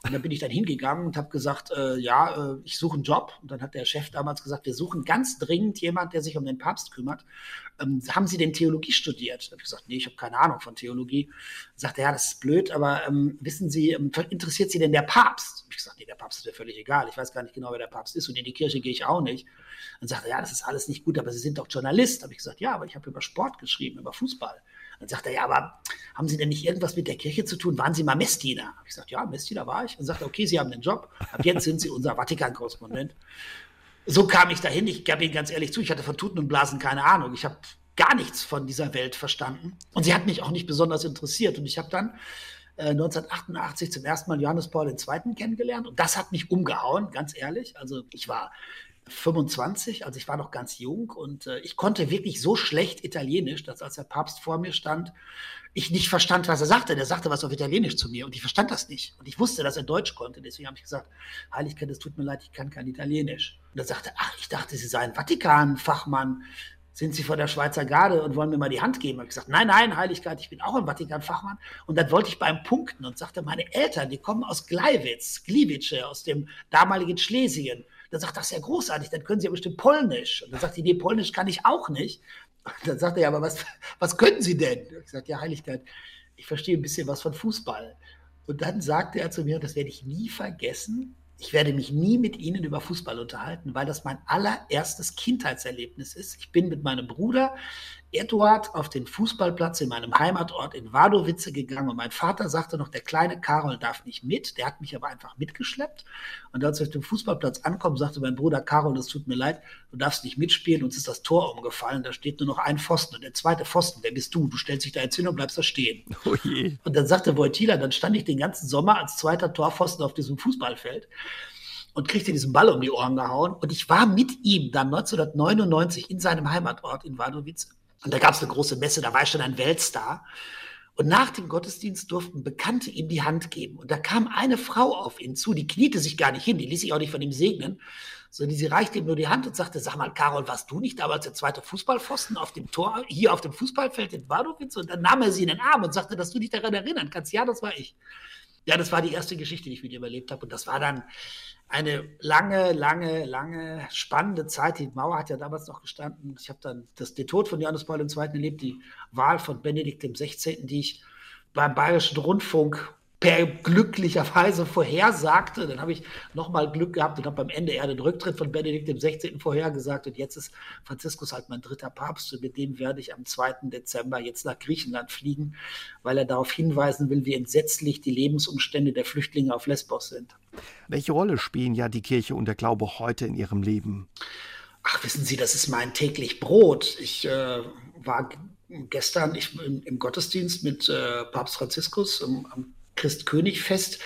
Und da bin ich dann hingegangen und habe gesagt, äh, ja, äh, ich suche einen Job. Und dann hat der Chef damals gesagt, wir suchen ganz dringend jemand, der sich um den Papst kümmert. Ähm, haben Sie denn Theologie studiert? Da habe ich gesagt, nee, ich habe keine Ahnung von Theologie. Sagt er, ja, das ist blöd, aber ähm, wissen Sie, ähm, interessiert Sie denn der Papst? Hab ich gesagt, nee, der Papst ist mir völlig egal. Ich weiß gar nicht genau, wer der Papst ist und in die Kirche gehe ich auch nicht. Dann sagt er, ja, das ist alles nicht gut, aber Sie sind doch Journalist. Habe ich gesagt, ja, aber ich habe über Sport geschrieben, über Fußball. Dann sagt er, ja, aber haben Sie denn nicht irgendwas mit der Kirche zu tun? Waren Sie mal Messdiener? Habe ich gesagt, ja, Messdiener war ich. Dann sagt er, okay, Sie haben den Job. Ab jetzt sind Sie unser Vatikan-Korrespondent. So kam ich dahin. Ich gebe Ihnen ganz ehrlich zu, ich hatte von Tuten und Blasen keine Ahnung. Ich habe gar nichts von dieser Welt verstanden. Und sie hat mich auch nicht besonders interessiert. Und ich habe dann 1988 äh, zum ersten Mal Johannes Paul II. kennengelernt. Und das hat mich umgehauen, ganz ehrlich. Also ich war 25, also ich war noch ganz jung und äh, ich konnte wirklich so schlecht Italienisch, dass als der Papst vor mir stand, ich nicht verstand, was er sagte. Der sagte was auf Italienisch zu mir und ich verstand das nicht. Und ich wusste, dass er Deutsch konnte. Deswegen habe ich gesagt, Heiligkeit, es tut mir leid, ich kann kein Italienisch. Und er sagte, ach, ich dachte, Sie seien Vatikan-Fachmann. sind Sie von der Schweizer Garde und wollen mir mal die Hand geben? Habe ich gesagt, nein, nein, Heiligkeit, ich bin auch ein Vatikan-Fachmann. Und dann wollte ich beim Punkten und sagte, meine Eltern, die kommen aus Gleiwitz, Gliwice, aus dem damaligen Schlesien. Dann sagt, das ist ja großartig, dann können Sie ja bestimmt Polnisch. Und dann sagt die, nee, Polnisch kann ich auch nicht. Und dann sagt er, ja, aber was, was können Sie denn? Ich gesagt, ja, Heiligkeit, ich verstehe ein bisschen was von Fußball. Und dann sagte er zu mir, und das werde ich nie vergessen, ich werde mich nie mit Ihnen über Fußball unterhalten, weil das mein allererstes Kindheitserlebnis ist. Ich bin mit meinem Bruder Eduard auf den Fußballplatz in meinem Heimatort in Wadowice gegangen und mein Vater sagte noch, der kleine Karol darf nicht mit. Der hat mich aber einfach mitgeschleppt. Und als wir auf dem Fußballplatz ankommen, sagte mein Bruder Karol, das tut mir leid, du darfst nicht mitspielen, uns ist das Tor umgefallen, da steht nur noch ein Pfosten und der zweite Pfosten, wer bist du? Du stellst dich da jetzt hin und bleibst da stehen. Oh und dann sagte Wojtila, dann stand ich den ganzen Sommer als zweiter Torpfosten auf diesem Fußballfeld und kriegte diesen Ball um die Ohren gehauen. Und ich war mit ihm dann 1999 in seinem Heimatort in Wadowice und da gab es eine große Messe, da war ich schon ein Weltstar. Und nach dem Gottesdienst durften Bekannte ihm die Hand geben. Und da kam eine Frau auf ihn zu, die kniete sich gar nicht hin, die ließ sich auch nicht von ihm segnen, sondern sie reichte ihm nur die Hand und sagte, sag mal, Carol, warst du nicht damals der zweite Fußballpfosten auf dem Tor, hier auf dem Fußballfeld in Badowitz? Und dann nahm er sie in den Arm und sagte, dass du dich daran erinnern kannst. Ja, das war ich. Ja, das war die erste Geschichte, die ich mit ihm erlebt habe. Und das war dann eine lange, lange, lange spannende Zeit. Die Mauer hat ja damals noch gestanden. Ich habe dann das, den Tod von Johannes Paul II. erlebt, die Wahl von Benedikt XVI., die ich beim Bayerischen Rundfunk per glücklicherweise vorhersagte. Dann habe ich nochmal Glück gehabt und habe am Ende eher den Rücktritt von Benedikt XVI. vorhergesagt. Und jetzt ist Franziskus halt mein dritter Papst und mit dem werde ich am 2. Dezember jetzt nach Griechenland fliegen, weil er darauf hinweisen will, wie entsetzlich die Lebensumstände der Flüchtlinge auf Lesbos sind. Welche Rolle spielen ja die Kirche und der Glaube heute in Ihrem Leben? Ach, wissen Sie, das ist mein täglich Brot. Ich äh, war gestern ich, im, im, Gottesdienst mit äh, Papst Franziskus am, am Christkönigfest.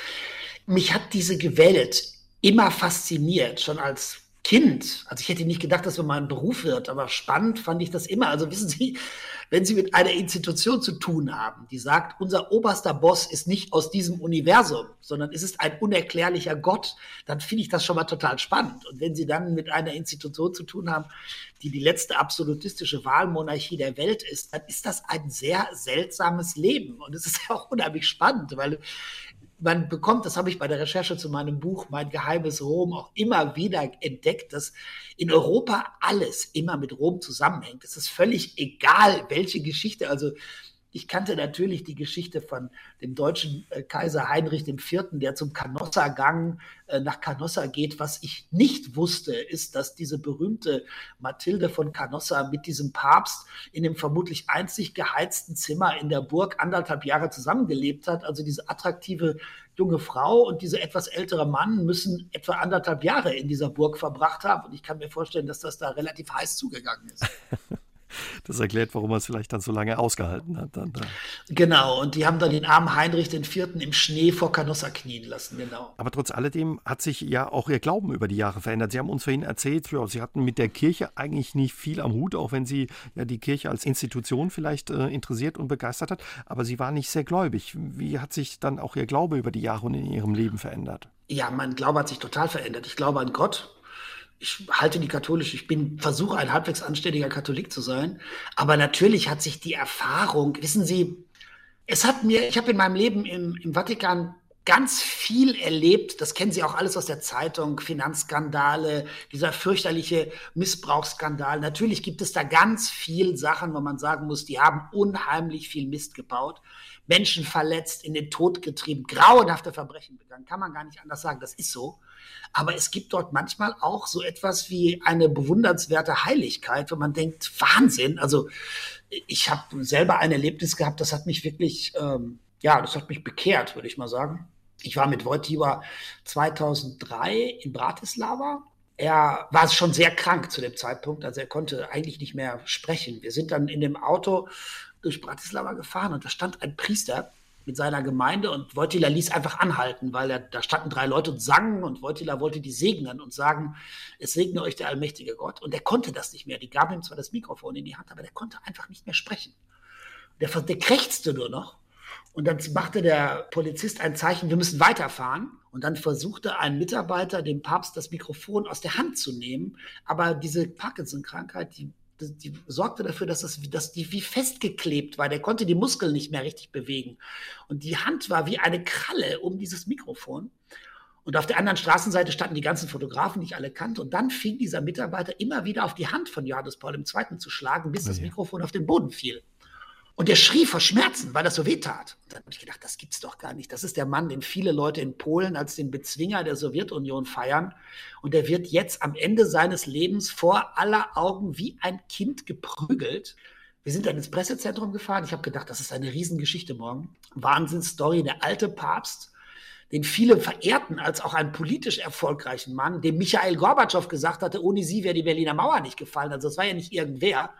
Mich hat diese Welt immer fasziniert, schon als Kind. Also ich hätte nicht gedacht, dass man mal ein Beruf wird, aber spannend fand ich das immer. Also wissen Sie, wenn Sie mit einer Institution zu tun haben, die sagt, unser oberster Boss ist nicht aus diesem Universum, sondern es ist ein unerklärlicher Gott, dann finde ich das schon mal total spannend. Und wenn Sie dann mit einer Institution zu tun haben, die die letzte absolutistische Wahlmonarchie der Welt ist, dann ist das ein sehr seltsames Leben. Und es ist ja auch unheimlich spannend, weil man bekommt, das habe ich bei der Recherche zu meinem Buch Mein geheimes Rom auch immer wieder entdeckt, dass in Europa alles immer mit Rom zusammenhängt. Es ist völlig egal, welche Geschichte, also ich kannte natürlich die Geschichte von dem deutschen äh, Kaiser Heinrich IV., der zum Canossa-Gang äh, nach Canossa geht. Was ich nicht wusste, ist, dass diese berühmte Mathilde von Canossa mit diesem Papst in dem vermutlich einzig geheizten Zimmer in der Burg anderthalb Jahre zusammengelebt hat. Also diese attraktive junge Frau und dieser etwas ältere Mann müssen etwa anderthalb Jahre in dieser Burg verbracht haben. Und ich kann mir vorstellen, dass das da relativ heiß zugegangen ist. Das erklärt, warum er es vielleicht dann so lange ausgehalten hat. Dann, dann. Genau, und die haben dann den armen Heinrich IV. im Schnee vor Canossa knien lassen, genau. Aber trotz alledem hat sich ja auch Ihr Glauben über die Jahre verändert. Sie haben uns vorhin erzählt, ja, Sie hatten mit der Kirche eigentlich nicht viel am Hut, auch wenn Sie ja die Kirche als Institution vielleicht äh, interessiert und begeistert hat, aber Sie waren nicht sehr gläubig. Wie hat sich dann auch Ihr Glaube über die Jahre und in Ihrem Leben verändert? Ja, mein Glaube hat sich total verändert. Ich glaube an Gott ich halte die katholische, ich bin, versuche ein halbwegs anständiger Katholik zu sein. Aber natürlich hat sich die Erfahrung, wissen Sie, es hat mir, ich habe in meinem Leben im, im Vatikan ganz viel erlebt. Das kennen Sie auch alles aus der Zeitung, Finanzskandale, dieser fürchterliche Missbrauchsskandal. Natürlich gibt es da ganz viel Sachen, wo man sagen muss, die haben unheimlich viel Mist gebaut, Menschen verletzt, in den Tod getrieben, grauenhafte Verbrechen begangen. Kann man gar nicht anders sagen. Das ist so. Aber es gibt dort manchmal auch so etwas wie eine bewundernswerte Heiligkeit, wo man denkt, Wahnsinn. Also ich habe selber ein Erlebnis gehabt, das hat mich wirklich, ähm, ja, das hat mich bekehrt, würde ich mal sagen. Ich war mit Wojtyła 2003 in Bratislava. Er war schon sehr krank zu dem Zeitpunkt, also er konnte eigentlich nicht mehr sprechen. Wir sind dann in dem Auto durch Bratislava gefahren und da stand ein Priester mit seiner Gemeinde und Wojtyla ließ einfach anhalten, weil er, da standen drei Leute und sangen und Wojtyla wollte die segnen und sagen, es segne euch der allmächtige Gott. Und er konnte das nicht mehr. Die gaben ihm zwar das Mikrofon in die Hand, aber der konnte einfach nicht mehr sprechen. Der, der krächzte nur noch. Und dann machte der Polizist ein Zeichen, wir müssen weiterfahren. Und dann versuchte ein Mitarbeiter dem Papst das Mikrofon aus der Hand zu nehmen. Aber diese Parkinson-Krankheit, die die sorgte dafür, dass, es, dass die wie festgeklebt war. Der konnte die Muskeln nicht mehr richtig bewegen. Und die Hand war wie eine Kralle um dieses Mikrofon. Und auf der anderen Straßenseite standen die ganzen Fotografen, die ich alle kannte. Und dann fing dieser Mitarbeiter immer wieder auf die Hand von Johannes Paul II. zu schlagen, bis das Mikrofon auf den Boden fiel. Und der schrie vor Schmerzen, weil das so weh tat. Und dann habe ich gedacht, das gibt's doch gar nicht. Das ist der Mann, den viele Leute in Polen als den Bezwinger der Sowjetunion feiern. Und der wird jetzt am Ende seines Lebens vor aller Augen wie ein Kind geprügelt. Wir sind dann ins Pressezentrum gefahren. Ich habe gedacht, das ist eine Riesengeschichte morgen. Wahnsinnsstory. Der alte Papst, den viele verehrten als auch einen politisch erfolgreichen Mann, dem Michael Gorbatschow gesagt hatte, ohne sie wäre die Berliner Mauer nicht gefallen. Also es war ja nicht irgendwer.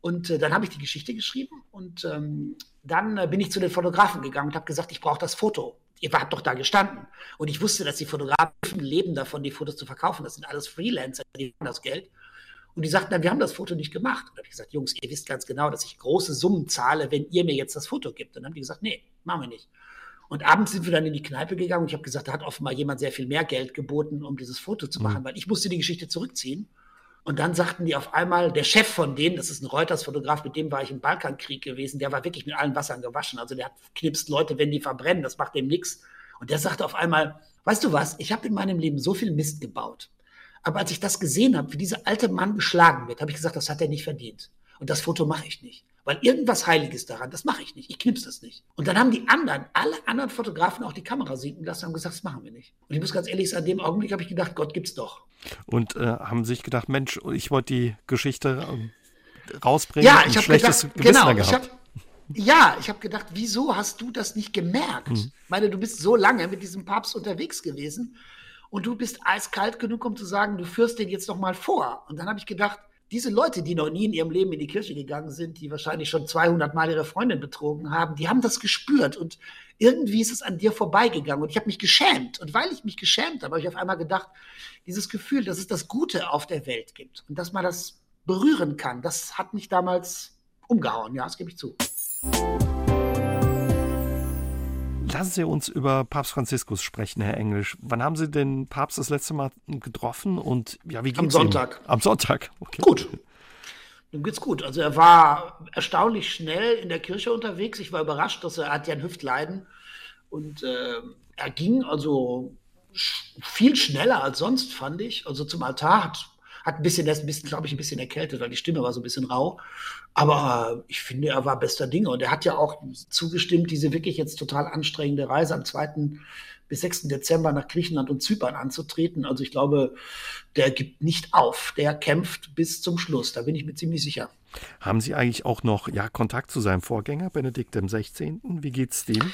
Und äh, dann habe ich die Geschichte geschrieben und ähm, dann äh, bin ich zu den Fotografen gegangen und habe gesagt, ich brauche das Foto. Ihr habt doch da gestanden. Und ich wusste, dass die Fotografen leben davon, die Fotos zu verkaufen. Das sind alles Freelancer, die haben das Geld. Und die sagten dann, wir haben das Foto nicht gemacht. Und habe ich gesagt, Jungs, ihr wisst ganz genau, dass ich große Summen zahle, wenn ihr mir jetzt das Foto gibt. Und dann haben die gesagt, nee, machen wir nicht. Und abends sind wir dann in die Kneipe gegangen und ich habe gesagt, da hat offenbar jemand sehr viel mehr Geld geboten, um dieses Foto zu machen, mhm. weil ich musste die Geschichte zurückziehen. Und dann sagten die auf einmal, der Chef von denen, das ist ein Reuters-Fotograf, mit dem war ich im Balkankrieg gewesen, der war wirklich mit allen Wassern gewaschen. Also der hat knipst Leute, wenn die verbrennen, das macht dem nichts. Und der sagte auf einmal, weißt du was, ich habe in meinem Leben so viel Mist gebaut. Aber als ich das gesehen habe, wie dieser alte Mann geschlagen wird, habe ich gesagt, das hat er nicht verdient. Und das Foto mache ich nicht. Weil irgendwas Heiliges daran, das mache ich nicht. Ich knips das nicht. Und dann haben die anderen, alle anderen Fotografen auch die Kamera sinken lassen und haben gesagt, das machen wir nicht. Und ich muss ganz ehrlich sagen, in dem Augenblick habe ich gedacht, Gott gibt's doch. Und äh, haben sich gedacht, Mensch, ich wollte die Geschichte ähm, rausbringen. Ja, ich habe gedacht, genau, ich hab, ja, ich habe gedacht, wieso hast du das nicht gemerkt? Mhm. Ich meine, du bist so lange mit diesem Papst unterwegs gewesen und du bist eiskalt genug, um zu sagen, du führst den jetzt noch mal vor. Und dann habe ich gedacht, diese Leute, die noch nie in ihrem Leben in die Kirche gegangen sind, die wahrscheinlich schon 200 Mal ihre Freundin betrogen haben, die haben das gespürt und irgendwie ist es an dir vorbeigegangen und ich habe mich geschämt. Und weil ich mich geschämt habe, habe ich auf einmal gedacht, dieses Gefühl, dass es das Gute auf der Welt gibt und dass man das berühren kann, das hat mich damals umgehauen. Ja, das gebe ich zu. Lassen Sie uns über Papst Franziskus sprechen, Herr Englisch. Wann haben Sie den Papst das letzte Mal getroffen und ja, wie geht's Am Sonntag. Ihm? Am Sonntag. Okay. Gut. Ihm geht's gut. Also er war erstaunlich schnell in der Kirche unterwegs. Ich war überrascht, dass er, er hat ja ein Hüftleiden und äh, er ging also viel schneller als sonst, fand ich. Also zum Altar hat hat ein bisschen, ist ein bisschen, glaube ich, ein bisschen erkältet, weil die Stimme war so ein bisschen rau. Aber ich finde, er war bester Dinge. Und er hat ja auch zugestimmt, diese wirklich jetzt total anstrengende Reise am 2. bis 6. Dezember nach Griechenland und Zypern anzutreten. Also ich glaube, der gibt nicht auf. Der kämpft bis zum Schluss. Da bin ich mir ziemlich sicher. Haben Sie eigentlich auch noch ja, Kontakt zu seinem Vorgänger, Benedikt XVI.? Wie geht's dem?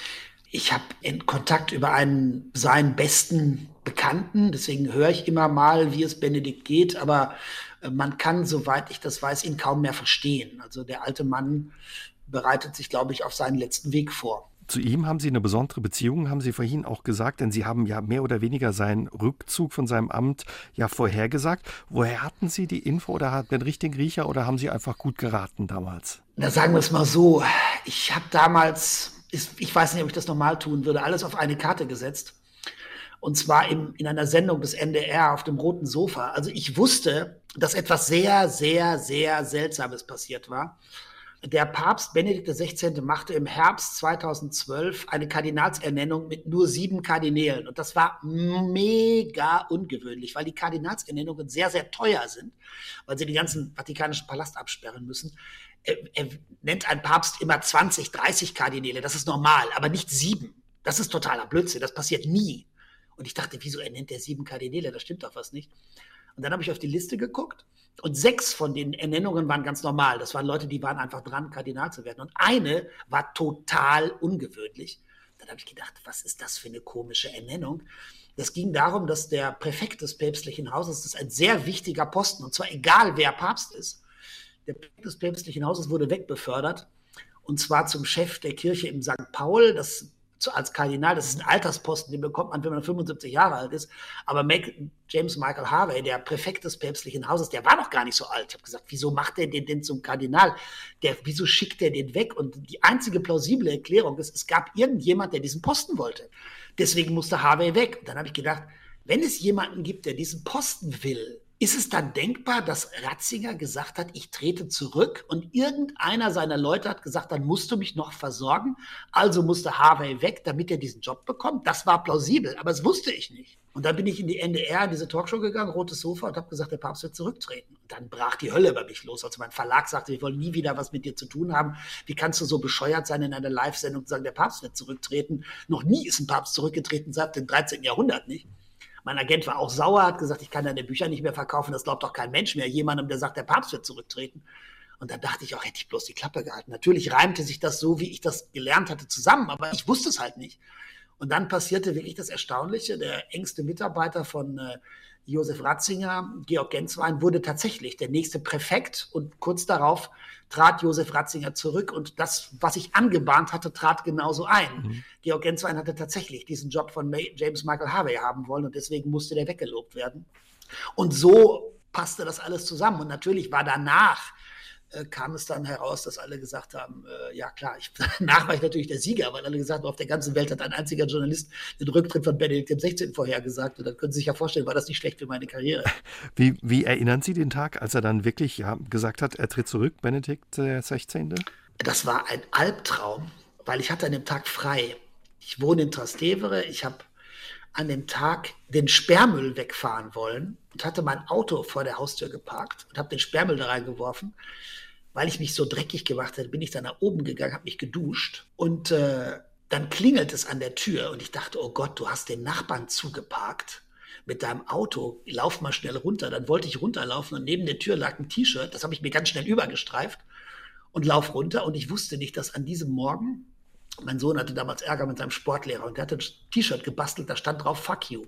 Ich habe in Kontakt über einen seinen besten Bekannten, deswegen höre ich immer mal, wie es Benedikt geht, aber äh, man kann, soweit ich das weiß, ihn kaum mehr verstehen. Also der alte Mann bereitet sich, glaube ich, auf seinen letzten Weg vor. Zu ihm haben Sie eine besondere Beziehung, haben Sie vorhin auch gesagt, denn Sie haben ja mehr oder weniger seinen Rückzug von seinem Amt ja vorhergesagt. Woher hatten Sie die Info oder hat den richtigen Riecher oder haben Sie einfach gut geraten damals? Na, sagen wir es mal so. Ich habe damals, ich weiß nicht, ob ich das normal tun würde, alles auf eine Karte gesetzt und zwar im, in einer Sendung des NDR auf dem roten Sofa. Also ich wusste, dass etwas sehr, sehr, sehr Seltsames passiert war. Der Papst Benedikt XVI. machte im Herbst 2012 eine Kardinalsernennung mit nur sieben Kardinälen. Und das war mega ungewöhnlich, weil die Kardinalsernennungen sehr, sehr teuer sind, weil sie den ganzen Vatikanischen Palast absperren müssen. Er, er nennt ein Papst immer 20, 30 Kardinäle. Das ist normal, aber nicht sieben. Das ist totaler Blödsinn. Das passiert nie. Und ich dachte, wieso er nennt der sieben Kardinäle? Das stimmt doch was nicht. Und dann habe ich auf die Liste geguckt und sechs von den Ernennungen waren ganz normal. Das waren Leute, die waren einfach dran, Kardinal zu werden. Und eine war total ungewöhnlich. Dann habe ich gedacht, was ist das für eine komische Ernennung? Es ging darum, dass der Präfekt des päpstlichen Hauses, das ist ein sehr wichtiger Posten, und zwar egal wer Papst ist, der Präfekt des päpstlichen Hauses wurde wegbefördert, und zwar zum Chef der Kirche im St. Paul. Das als Kardinal, das ist ein Altersposten, den bekommt man, wenn man 75 Jahre alt ist. Aber Mac, James Michael Harvey, der Präfekt des päpstlichen Hauses, der war noch gar nicht so alt. Ich habe gesagt, wieso macht er den denn zum Kardinal? Der, wieso schickt er den weg? Und die einzige plausible Erklärung ist, es gab irgendjemand, der diesen Posten wollte. Deswegen musste Harvey weg. Und dann habe ich gedacht, wenn es jemanden gibt, der diesen Posten will, ist es dann denkbar, dass Ratzinger gesagt hat, ich trete zurück und irgendeiner seiner Leute hat gesagt, dann musst du mich noch versorgen, also musste Harvey weg, damit er diesen Job bekommt? Das war plausibel, aber das wusste ich nicht. Und dann bin ich in die NDR, in diese Talkshow gegangen, rotes Sofa und habe gesagt, der Papst wird zurücktreten. Und dann brach die Hölle über mich los. Also mein Verlag sagte, wir wollen nie wieder was mit dir zu tun haben. Wie kannst du so bescheuert sein in einer Live-Sendung und sagen, der Papst wird zurücktreten? Noch nie ist ein Papst zurückgetreten seit dem 13. Jahrhundert, nicht? Mein Agent war auch sauer, hat gesagt, ich kann deine Bücher nicht mehr verkaufen, das glaubt doch kein Mensch mehr. Jemandem, der sagt, der Papst wird zurücktreten. Und dann dachte ich auch, hätte ich bloß die Klappe gehalten. Natürlich reimte sich das so, wie ich das gelernt hatte, zusammen, aber ich wusste es halt nicht. Und dann passierte wirklich das Erstaunliche. Der engste Mitarbeiter von äh, Josef Ratzinger, Georg Genswein, wurde tatsächlich der nächste Präfekt und kurz darauf trat Josef Ratzinger zurück und das, was ich angebahnt hatte, trat genauso ein. Mhm. Georg Genswein hatte tatsächlich diesen Job von James Michael Harvey haben wollen und deswegen musste der weggelobt werden. Und so passte das alles zusammen. Und natürlich war danach kam es dann heraus, dass alle gesagt haben, äh, ja klar, ich, danach war ich natürlich der Sieger, weil alle gesagt haben, auf der ganzen Welt hat ein einziger Journalist den Rücktritt von Benedikt XVI. vorhergesagt. Und dann können Sie sich ja vorstellen, war das nicht schlecht für meine Karriere. Wie, wie erinnern Sie den Tag, als er dann wirklich ja, gesagt hat, er tritt zurück, Benedikt XVI.? Das war ein Albtraum, weil ich hatte an dem Tag frei. Ich wohne in Trastevere, ich habe an dem Tag den Sperrmüll wegfahren wollen und hatte mein Auto vor der Haustür geparkt und habe den Sperrmüll da reingeworfen. Weil ich mich so dreckig gemacht hatte, bin ich dann nach oben gegangen, habe mich geduscht und äh, dann klingelt es an der Tür und ich dachte, oh Gott, du hast den Nachbarn zugeparkt mit deinem Auto, lauf mal schnell runter. Dann wollte ich runterlaufen und neben der Tür lag ein T-Shirt, das habe ich mir ganz schnell übergestreift und lauf runter und ich wusste nicht, dass an diesem Morgen mein Sohn hatte damals Ärger mit seinem Sportlehrer und der hatte ein T-Shirt gebastelt, da stand drauf Fuck you.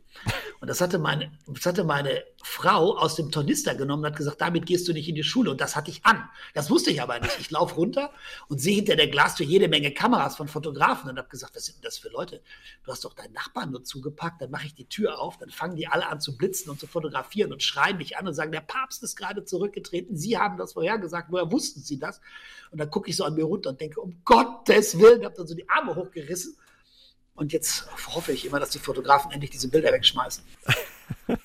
Und das hatte meine, das hatte meine Frau aus dem Tornister genommen und hat gesagt, damit gehst du nicht in die Schule. Und das hatte ich an. Das wusste ich aber nicht. Ich laufe runter und sehe hinter der Glastür jede Menge Kameras von Fotografen und habe gesagt, was sind denn das für Leute? Du hast doch deinen Nachbarn nur zugepackt, dann mache ich die Tür auf, dann fangen die alle an zu blitzen und zu fotografieren und schreien mich an und sagen, der Papst ist gerade zurückgetreten, Sie haben das vorhergesagt, woher wussten Sie das? Und dann gucke ich so an mir runter und denke, um Gottes Willen, habe dann so die Arme hochgerissen. Und jetzt hoffe ich immer, dass die Fotografen endlich diese Bilder wegschmeißen.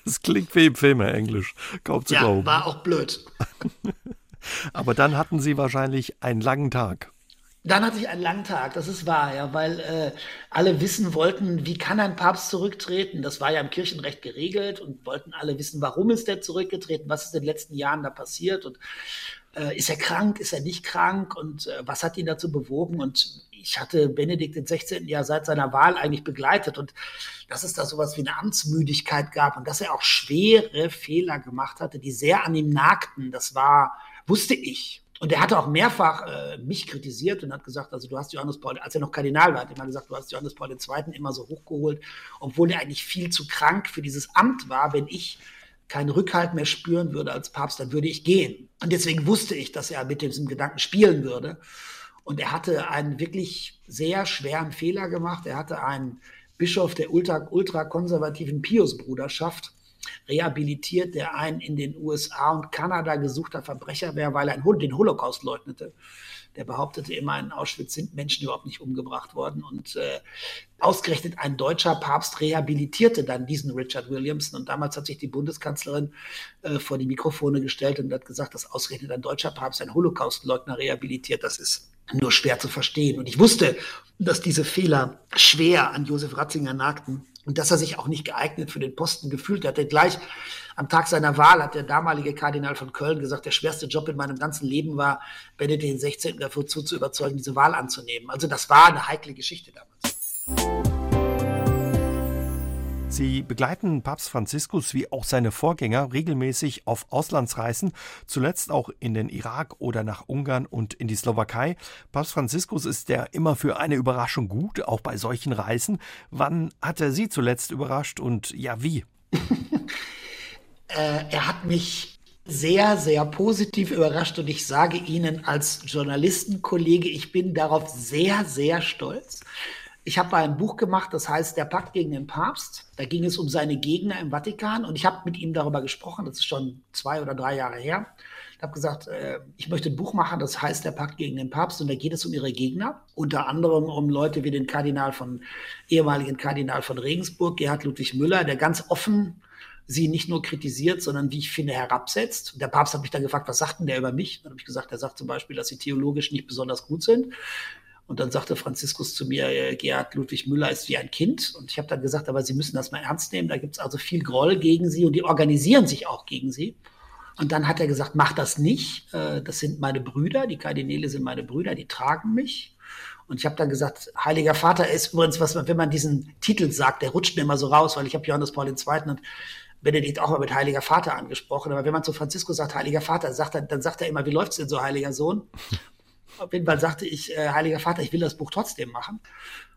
Das klingt wie im Film, Herr Englisch. Kaum zu ja, glauben. war auch blöd. Aber dann hatten Sie wahrscheinlich einen langen Tag. Dann hatte ich einen langen Tag, das ist wahr, ja, weil äh, alle wissen wollten, wie kann ein Papst zurücktreten? Das war ja im Kirchenrecht geregelt und wollten alle wissen, warum ist der zurückgetreten? Was ist in den letzten Jahren da passiert? Und äh, ist er krank? Ist er nicht krank? Und äh, was hat ihn dazu bewogen? Und ich hatte Benedikt den 16. Jahr seit seiner Wahl eigentlich begleitet und dass es da sowas wie eine Amtsmüdigkeit gab und dass er auch schwere Fehler gemacht hatte, die sehr an ihm nagten, das war, wusste ich. Und er hatte auch mehrfach äh, mich kritisiert und hat gesagt, also du hast Johannes Paul, als er noch Kardinal war, hat immer gesagt, du hast Johannes Paul II. immer so hochgeholt, obwohl er eigentlich viel zu krank für dieses Amt war. Wenn ich keinen Rückhalt mehr spüren würde als Papst, dann würde ich gehen. Und deswegen wusste ich, dass er mit diesem Gedanken spielen würde. Und er hatte einen wirklich sehr schweren Fehler gemacht. Er hatte einen Bischof der ultra, ultrakonservativen Pius-Bruderschaft rehabilitiert, der ein in den USA und Kanada gesuchter Verbrecher wäre, weil er den Holocaust leugnete. Der behauptete immer, in Auschwitz sind Menschen überhaupt nicht umgebracht worden. Und äh, ausgerechnet ein deutscher Papst rehabilitierte dann diesen Richard Williamson. Und damals hat sich die Bundeskanzlerin äh, vor die Mikrofone gestellt und hat gesagt, dass ausgerechnet ein deutscher Papst einen Holocaustleugner rehabilitiert. Das ist nur schwer zu verstehen. Und ich wusste, dass diese Fehler schwer an Josef Ratzinger nagten und dass er sich auch nicht geeignet für den Posten gefühlt hatte. Gleich am Tag seiner Wahl hat der damalige Kardinal von Köln gesagt, der schwerste Job in meinem ganzen Leben war, Benedikt XVI. dafür zu, zu überzeugen, diese Wahl anzunehmen. Also das war eine heikle Geschichte damals. Sie begleiten Papst Franziskus wie auch seine Vorgänger regelmäßig auf Auslandsreisen, zuletzt auch in den Irak oder nach Ungarn und in die Slowakei. Papst Franziskus ist ja immer für eine Überraschung gut, auch bei solchen Reisen. Wann hat er Sie zuletzt überrascht und ja, wie? äh, er hat mich sehr, sehr positiv überrascht und ich sage Ihnen als Journalistenkollege, ich bin darauf sehr, sehr stolz. Ich habe ein Buch gemacht, das heißt Der Pakt gegen den Papst. Da ging es um seine Gegner im Vatikan und ich habe mit ihm darüber gesprochen. Das ist schon zwei oder drei Jahre her. Ich habe gesagt, äh, ich möchte ein Buch machen, das heißt Der Pakt gegen den Papst und da geht es um ihre Gegner. Unter anderem um Leute wie den Kardinal von, ehemaligen Kardinal von Regensburg, Gerhard Ludwig Müller, der ganz offen sie nicht nur kritisiert, sondern wie ich finde, herabsetzt. Der Papst hat mich dann gefragt, was sagt denn der über mich? Dann habe ich gesagt, er sagt zum Beispiel, dass sie theologisch nicht besonders gut sind. Und dann sagte Franziskus zu mir, äh, Gerhard Ludwig Müller ist wie ein Kind. Und ich habe dann gesagt, aber Sie müssen das mal ernst nehmen. Da gibt es also viel Groll gegen Sie und die organisieren sich auch gegen Sie. Und dann hat er gesagt, mach das nicht. Äh, das sind meine Brüder, die Kardinäle sind meine Brüder, die tragen mich. Und ich habe dann gesagt, Heiliger Vater ist übrigens, was wenn man diesen Titel sagt, der rutscht mir immer so raus, weil ich habe Johannes Paul II. und Benedikt auch mal mit Heiliger Vater angesprochen. Aber wenn man zu Franziskus sagt, Heiliger Vater, sagt er, dann sagt er immer, wie läuft's denn so, Heiliger Sohn? Auf jeden Fall sagte ich, äh, Heiliger Vater, ich will das Buch trotzdem machen.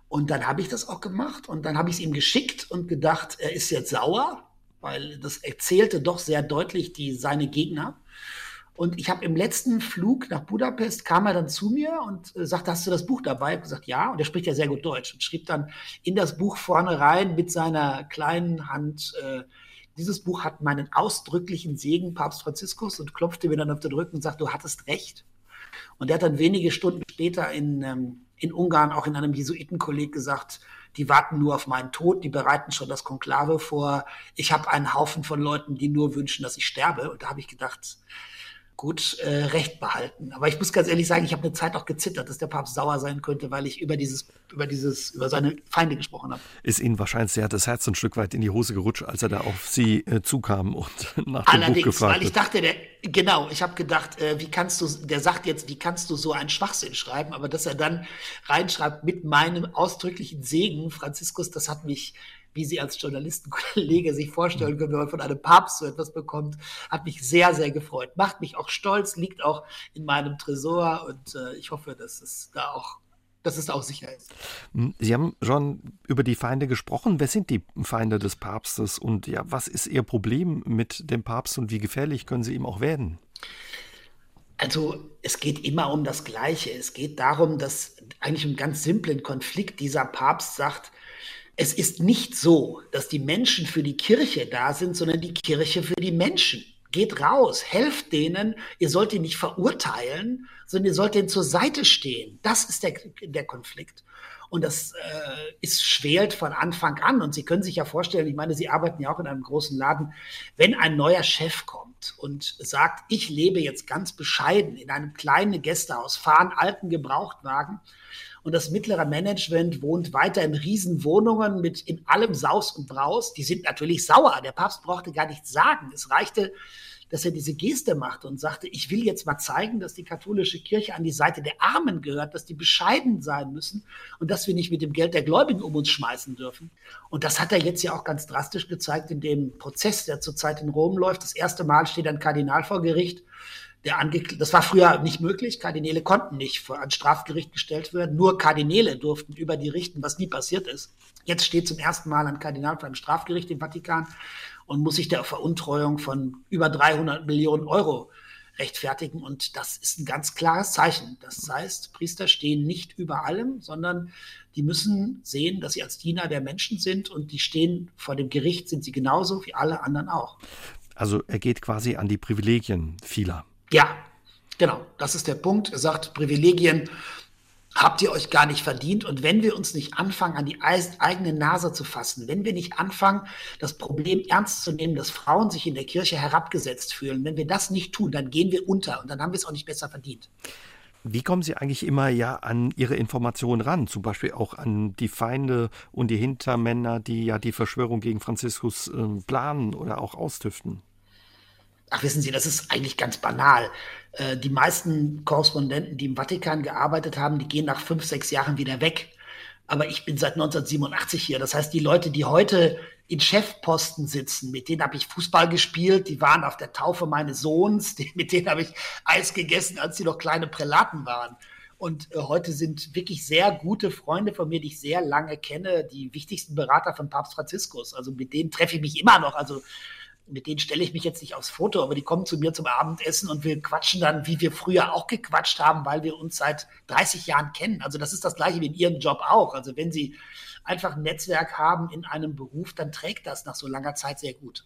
Und dann habe ich das auch gemacht und dann habe ich es ihm geschickt und gedacht, er ist jetzt sauer, weil das erzählte doch sehr deutlich die, seine Gegner. Und ich habe im letzten Flug nach Budapest kam er dann zu mir und äh, sagte, hast du das Buch dabei? Ich habe gesagt, ja. Und er spricht ja sehr gut Deutsch und schrieb dann in das Buch vorne rein mit seiner kleinen Hand, äh, dieses Buch hat meinen ausdrücklichen Segen, Papst Franziskus, und klopfte mir dann auf den Rücken und sagte, du hattest recht. Und er hat dann wenige Stunden später in, ähm, in Ungarn auch in einem Jesuitenkolleg gesagt, die warten nur auf meinen Tod, die bereiten schon das Konklave vor. Ich habe einen Haufen von Leuten, die nur wünschen, dass ich sterbe. Und da habe ich gedacht, gut äh, Recht behalten. Aber ich muss ganz ehrlich sagen, ich habe eine Zeit auch gezittert, dass der Papst sauer sein könnte, weil ich über dieses, über dieses, über seine Feinde gesprochen habe. Ist Ihnen wahrscheinlich sehr das Herz ein Stück weit in die Hose gerutscht, als er da auf Sie äh, zukam und nach dem Allerdings, Buch gefragt weil ich dachte, der, genau, ich habe gedacht, äh, wie kannst du, der sagt jetzt, wie kannst du so einen Schwachsinn schreiben, aber dass er dann reinschreibt mit meinem ausdrücklichen Segen, Franziskus, das hat mich wie Sie als Journalistenkollege sich vorstellen können, wenn man von einem Papst so etwas bekommt, hat mich sehr, sehr gefreut. Macht mich auch stolz, liegt auch in meinem Tresor und äh, ich hoffe, dass es da auch dass es auch sicher ist. Hm, Sie haben schon über die Feinde gesprochen. Wer sind die Feinde des Papstes und ja, was ist Ihr Problem mit dem Papst und wie gefährlich können Sie ihm auch werden? Also es geht immer um das Gleiche. Es geht darum, dass eigentlich im ganz simplen Konflikt dieser Papst sagt, es ist nicht so, dass die Menschen für die Kirche da sind, sondern die Kirche für die Menschen. Geht raus, helft denen. Ihr sollt ihn nicht verurteilen, sondern ihr sollt ihnen zur Seite stehen. Das ist der, der Konflikt. Und das äh, ist schwelt von Anfang an. Und Sie können sich ja vorstellen, ich meine, Sie arbeiten ja auch in einem großen Laden, wenn ein neuer Chef kommt und sagt, ich lebe jetzt ganz bescheiden in einem kleinen Gästehaus, fahren alten Gebrauchtwagen und das mittlere Management wohnt weiter in Riesenwohnungen mit in allem Saus und Braus. Die sind natürlich sauer. Der Papst brauchte gar nichts sagen. Es reichte, dass er diese Geste machte und sagte, ich will jetzt mal zeigen, dass die katholische Kirche an die Seite der Armen gehört, dass die bescheiden sein müssen und dass wir nicht mit dem Geld der Gläubigen um uns schmeißen dürfen. Und das hat er jetzt ja auch ganz drastisch gezeigt in dem Prozess, der zurzeit in Rom läuft. Das erste Mal steht ein Kardinal vor Gericht der Angekl das war früher nicht möglich. Kardinäle konnten nicht vor ein Strafgericht gestellt werden. Nur Kardinäle durften über die richten, was nie passiert ist. Jetzt steht zum ersten Mal ein Kardinal vor einem Strafgericht im Vatikan und muss sich der Veruntreuung von über 300 Millionen Euro rechtfertigen. Und das ist ein ganz klares Zeichen. Das heißt, Priester stehen nicht über allem, sondern die müssen sehen, dass sie als Diener der Menschen sind und die stehen vor dem Gericht, sind sie genauso wie alle anderen auch. Also er geht quasi an die Privilegien vieler. Ja, genau. Das ist der Punkt. Er sagt, Privilegien habt ihr euch gar nicht verdient. Und wenn wir uns nicht anfangen, an die eigene Nase zu fassen, wenn wir nicht anfangen, das Problem ernst zu nehmen, dass Frauen sich in der Kirche herabgesetzt fühlen, wenn wir das nicht tun, dann gehen wir unter und dann haben wir es auch nicht besser verdient. Wie kommen Sie eigentlich immer ja an Ihre Informationen ran? Zum Beispiel auch an die Feinde und die Hintermänner, die ja die Verschwörung gegen Franziskus äh, planen oder auch austüften? Ach, wissen Sie, das ist eigentlich ganz banal. Äh, die meisten Korrespondenten, die im Vatikan gearbeitet haben, die gehen nach fünf, sechs Jahren wieder weg. Aber ich bin seit 1987 hier. Das heißt, die Leute, die heute in Chefposten sitzen, mit denen habe ich Fußball gespielt, die waren auf der Taufe meines Sohns, die, mit denen habe ich Eis gegessen, als sie noch kleine Prälaten waren. Und äh, heute sind wirklich sehr gute Freunde von mir, die ich sehr lange kenne, die wichtigsten Berater von Papst Franziskus. Also mit denen treffe ich mich immer noch. Also mit denen stelle ich mich jetzt nicht aufs Foto, aber die kommen zu mir zum Abendessen und wir quatschen dann, wie wir früher auch gequatscht haben, weil wir uns seit 30 Jahren kennen. Also das ist das gleiche wie in Ihrem Job auch. Also wenn Sie einfach ein Netzwerk haben in einem Beruf, dann trägt das nach so langer Zeit sehr gut.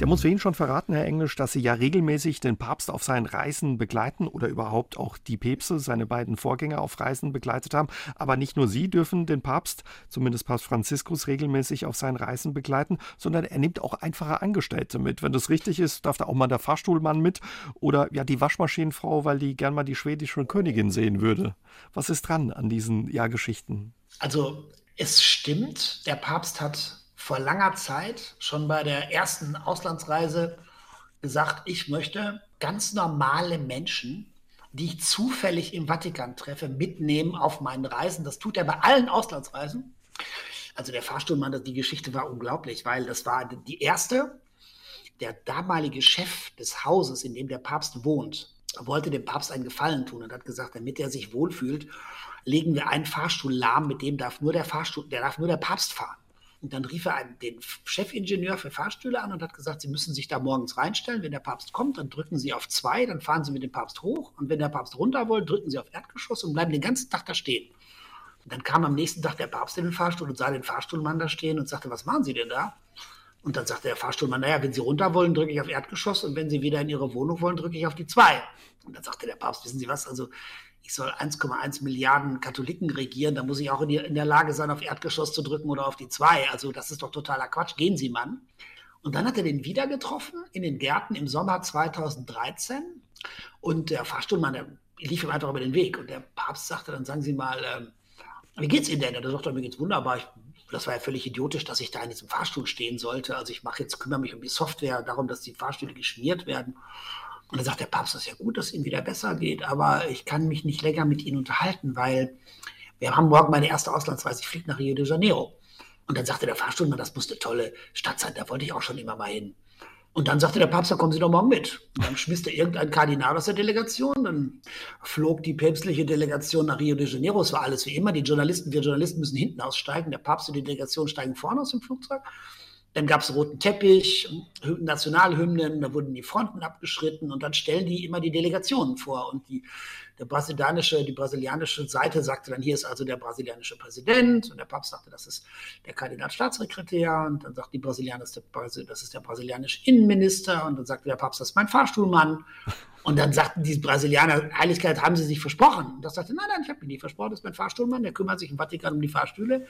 Sie haben uns vorhin schon verraten, Herr Englisch, dass Sie ja regelmäßig den Papst auf seinen Reisen begleiten oder überhaupt auch die Päpste, seine beiden Vorgänger auf Reisen begleitet haben. Aber nicht nur Sie dürfen den Papst, zumindest Papst Franziskus, regelmäßig auf seinen Reisen begleiten, sondern er nimmt auch einfache Angestellte mit. Wenn das richtig ist, darf da auch mal der Fahrstuhlmann mit oder ja die Waschmaschinenfrau, weil die gern mal die schwedische Königin sehen würde. Was ist dran an diesen ja, Geschichten? Also es stimmt, der Papst hat vor langer Zeit, schon bei der ersten Auslandsreise, gesagt, ich möchte ganz normale Menschen, die ich zufällig im Vatikan treffe, mitnehmen auf meinen Reisen. Das tut er bei allen Auslandsreisen. Also der Fahrstuhlmann, die Geschichte war unglaublich, weil das war die erste. Der damalige Chef des Hauses, in dem der Papst wohnt, wollte dem Papst einen Gefallen tun und hat gesagt, damit er sich wohlfühlt, legen wir einen Fahrstuhl lahm, mit dem darf nur der Fahrstuhl, der darf nur der Papst fahren. Und dann rief er einen, den Chefingenieur für Fahrstühle an und hat gesagt, Sie müssen sich da morgens reinstellen. Wenn der Papst kommt, dann drücken Sie auf zwei, dann fahren Sie mit dem Papst hoch. Und wenn der Papst runter will, drücken Sie auf Erdgeschoss und bleiben den ganzen Tag da stehen. Und dann kam am nächsten Tag der Papst in den Fahrstuhl und sah den Fahrstuhlmann da stehen und sagte, was machen Sie denn da? Und dann sagte der Fahrstuhlmann, naja, wenn Sie runter wollen, drücke ich auf Erdgeschoss und wenn Sie wieder in Ihre Wohnung wollen, drücke ich auf die zwei. Und dann sagte der Papst, wissen Sie was, also ich soll 1,1 Milliarden Katholiken regieren, da muss ich auch in, die, in, der Lage sein, auf Erdgeschoss zu drücken oder auf die zwei. Also das ist doch totaler Quatsch. Gehen Sie, Mann. Und dann hat er den wieder getroffen in den Gärten im Sommer 2013. Und der Fahrstuhlmann, der lief ihm einfach über den Weg. Und der Papst sagte dann, sagen Sie mal, äh, wie geht's Ihnen denn? Der sagte, mir geht's wunderbar. Ich, das war ja völlig idiotisch, dass ich da in diesem Fahrstuhl stehen sollte. Also ich mache jetzt, kümmere mich um die Software, darum, dass die Fahrstühle geschmiert werden. Und dann sagt der Papst, das ist ja gut, dass es Ihnen wieder besser geht, aber ich kann mich nicht länger mit Ihnen unterhalten, weil wir haben morgen meine erste Auslandsreise, ich fliege nach Rio de Janeiro. Und dann sagte der Fahrstuhlmann, das muss eine tolle Stadt sein, da wollte ich auch schon immer mal hin. Und dann sagte der Papst, da kommen Sie doch morgen mit. Und dann schmiss er irgendein Kardinal aus der Delegation, dann flog die päpstliche Delegation nach Rio de Janeiro. Es war alles wie immer. Die Journalisten, wir Journalisten müssen hinten aussteigen. Der Papst und die Delegation steigen vorne aus dem Flugzeug. Dann gab es roten Teppich, Nationalhymnen, da wurden die Fronten abgeschritten und dann stellen die immer die Delegationen vor. Und die, der brasilianische, die brasilianische Seite sagte dann, hier ist also der brasilianische Präsident und der Papst sagte, das ist der Kardinalstaatssekretär und dann sagt die Brasilianer, das ist der brasilianische Innenminister und dann sagte der Papst, das ist mein Fahrstuhlmann. Und dann sagten die Brasilianer, Heiligkeit, haben Sie sich versprochen? Und das sagte, nein, nein, ich habe mir nicht versprochen, das ist mein Fahrstuhlmann, der kümmert sich im Vatikan um die Fahrstühle.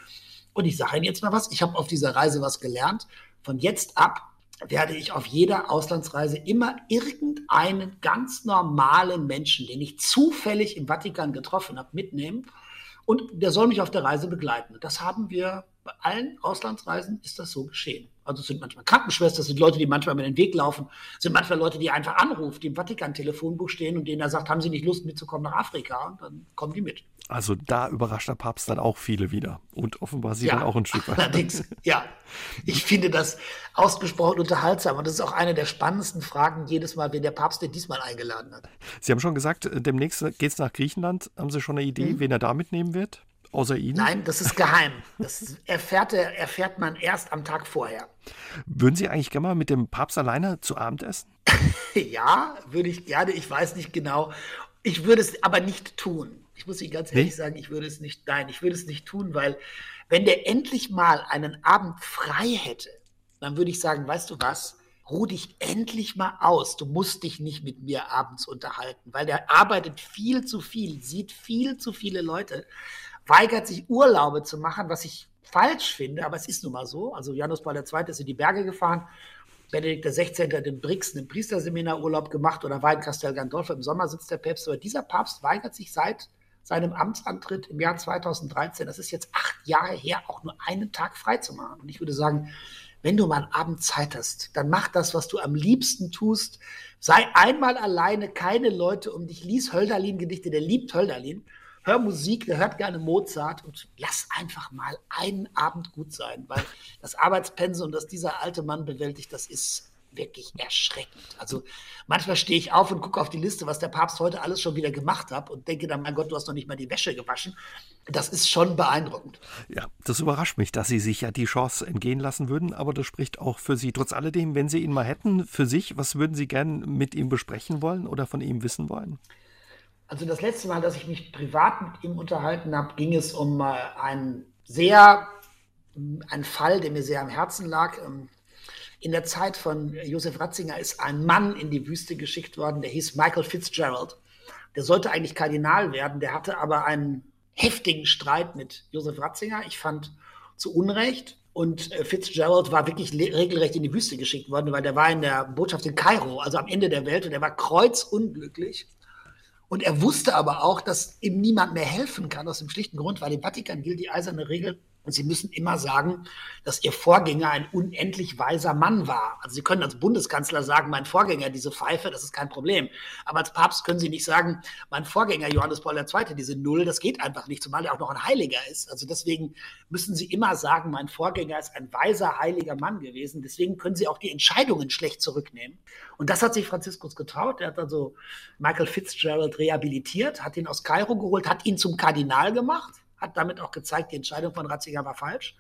Und ich sage Ihnen jetzt mal was, ich habe auf dieser Reise was gelernt. Von jetzt ab werde ich auf jeder Auslandsreise immer irgendeinen ganz normalen Menschen, den ich zufällig im Vatikan getroffen habe, mitnehmen. Und der soll mich auf der Reise begleiten. Das haben wir bei allen Auslandsreisen ist das so geschehen. Also es sind manchmal Krankenschwestern, es sind Leute, die manchmal über den Weg laufen, es sind manchmal Leute, die einfach anrufen, die im Vatikan-Telefonbuch stehen und denen er sagt, haben Sie nicht Lust mitzukommen nach Afrika? Und dann kommen die mit. Also da überrascht der Papst dann auch viele wieder. Und offenbar sie ja, dann auch ein Stück weit. Allerdings, ja. Ich finde das ausgesprochen unterhaltsam. Und das ist auch eine der spannendsten Fragen jedes Mal, wen der Papst denn diesmal eingeladen hat. Sie haben schon gesagt, demnächst geht es nach Griechenland. Haben Sie schon eine Idee, mhm. wen er da mitnehmen wird? Außer Ihnen? Nein, das ist geheim. Das erfährt, erfährt man erst am Tag vorher. Würden Sie eigentlich gerne mal mit dem Papst alleine zu Abend essen? ja, würde ich gerne. Ich weiß nicht genau. Ich würde es aber nicht tun. Ich muss Ihnen ganz ehrlich nee? sagen, ich würde es nicht, nein, ich würde es nicht tun, weil wenn der endlich mal einen Abend frei hätte, dann würde ich sagen, weißt du was? Ruh dich endlich mal aus. Du musst dich nicht mit mir abends unterhalten, weil der arbeitet viel zu viel, sieht viel zu viele Leute weigert sich Urlaube zu machen, was ich falsch finde, aber es ist nun mal so. Also Janus Paul II. ist in die Berge gefahren, Benedikt XVI. hat in Brixen einen Priesterseminar Urlaub gemacht oder war in Castel Gandolfo, im Sommer sitzt der Papst. Aber dieser Papst weigert sich seit seinem Amtsantritt im Jahr 2013, das ist jetzt acht Jahre her, auch nur einen Tag frei zu machen. Und ich würde sagen, wenn du mal einen Abend Zeit hast, dann mach das, was du am liebsten tust. Sei einmal alleine, keine Leute um dich. Lies Hölderlin-Gedichte, der liebt Hölderlin hör Musik, der hört gerne Mozart und lass einfach mal einen Abend gut sein, weil das Arbeitspensum, das dieser alte Mann bewältigt, das ist wirklich erschreckend. Also manchmal stehe ich auf und gucke auf die Liste, was der Papst heute alles schon wieder gemacht hat und denke dann, mein Gott, du hast noch nicht mal die Wäsche gewaschen. Das ist schon beeindruckend. Ja, das überrascht mich, dass Sie sich ja die Chance entgehen lassen würden, aber das spricht auch für Sie. Trotz alledem, wenn Sie ihn mal hätten, für sich, was würden Sie gern mit ihm besprechen wollen oder von ihm wissen wollen? Also das letzte Mal, dass ich mich privat mit ihm unterhalten habe, ging es um äh, einen sehr, einen Fall, der mir sehr am Herzen lag. In der Zeit von Josef Ratzinger ist ein Mann in die Wüste geschickt worden, der hieß Michael Fitzgerald. Der sollte eigentlich Kardinal werden, der hatte aber einen heftigen Streit mit Josef Ratzinger. Ich fand zu Unrecht. Und äh, Fitzgerald war wirklich regelrecht in die Wüste geschickt worden, weil der war in der Botschaft in Kairo, also am Ende der Welt, und er war kreuzunglücklich. Und er wusste aber auch, dass ihm niemand mehr helfen kann, aus dem schlichten Grund, weil im Vatikan gilt die eiserne Regel, und Sie müssen immer sagen, dass Ihr Vorgänger ein unendlich weiser Mann war. Also Sie können als Bundeskanzler sagen, mein Vorgänger, diese Pfeife, das ist kein Problem. Aber als Papst können Sie nicht sagen, mein Vorgänger Johannes Paul II., diese Null, das geht einfach nicht, zumal er auch noch ein Heiliger ist. Also deswegen müssen Sie immer sagen, mein Vorgänger ist ein weiser, heiliger Mann gewesen. Deswegen können Sie auch die Entscheidungen schlecht zurücknehmen. Und das hat sich Franziskus getraut. Er hat also Michael Fitzgerald rehabilitiert, hat ihn aus Kairo geholt, hat ihn zum Kardinal gemacht hat damit auch gezeigt, die Entscheidung von Ratzinger war falsch.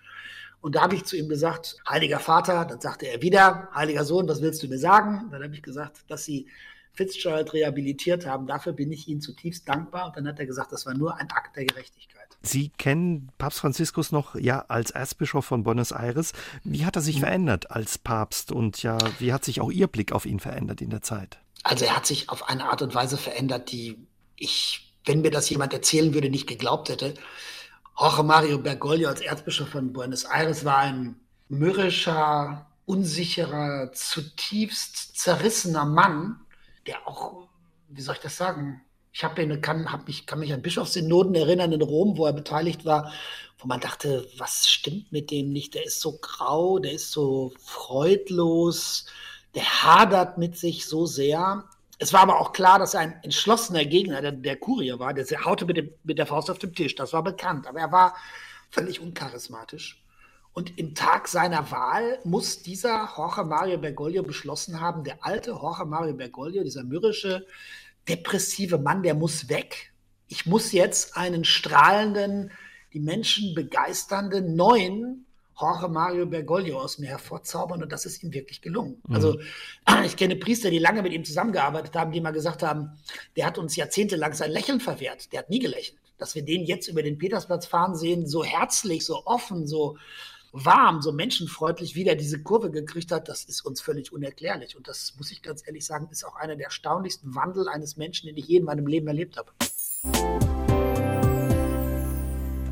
Und da habe ich zu ihm gesagt, Heiliger Vater, dann sagte er wieder, Heiliger Sohn, was willst du mir sagen? Dann habe ich gesagt, dass Sie Fitzgerald rehabilitiert haben. Dafür bin ich Ihnen zutiefst dankbar. Und dann hat er gesagt, das war nur ein Akt der Gerechtigkeit. Sie kennen Papst Franziskus noch ja als Erzbischof von Buenos Aires. Wie hat er sich mhm. verändert als Papst und ja, wie hat sich auch Ihr Blick auf ihn verändert in der Zeit? Also er hat sich auf eine Art und Weise verändert, die ich wenn mir das jemand erzählen würde, nicht geglaubt hätte. Jorge Mario Bergoglio als Erzbischof von Buenos Aires war ein mürrischer, unsicherer, zutiefst zerrissener Mann, der auch, wie soll ich das sagen, ich habe kann, hab mich, kann mich an Bischofssynoden erinnern in Rom, wo er beteiligt war, wo man dachte, was stimmt mit dem nicht? Der ist so grau, der ist so freudlos, der hadert mit sich so sehr. Es war aber auch klar, dass er ein entschlossener Gegner der, der Kurie war. Der haute mit, dem, mit der Faust auf dem Tisch. Das war bekannt. Aber er war völlig uncharismatisch. Und im Tag seiner Wahl muss dieser Jorge Mario Bergoglio beschlossen haben, der alte Jorge Mario Bergoglio, dieser mürrische, depressive Mann, der muss weg. Ich muss jetzt einen strahlenden, die Menschen begeisternden, neuen Jorge Mario Bergoglio aus mir hervorzaubern und das ist ihm wirklich gelungen. Mhm. Also ich kenne Priester, die lange mit ihm zusammengearbeitet haben, die mal gesagt haben, der hat uns jahrzehntelang sein Lächeln verwehrt, der hat nie gelächelt. Dass wir den jetzt über den Petersplatz fahren sehen, so herzlich, so offen, so warm, so menschenfreundlich, wie der diese Kurve gekriegt hat, das ist uns völlig unerklärlich. Und das muss ich ganz ehrlich sagen, ist auch einer der erstaunlichsten Wandel eines Menschen, den ich je in meinem Leben erlebt habe.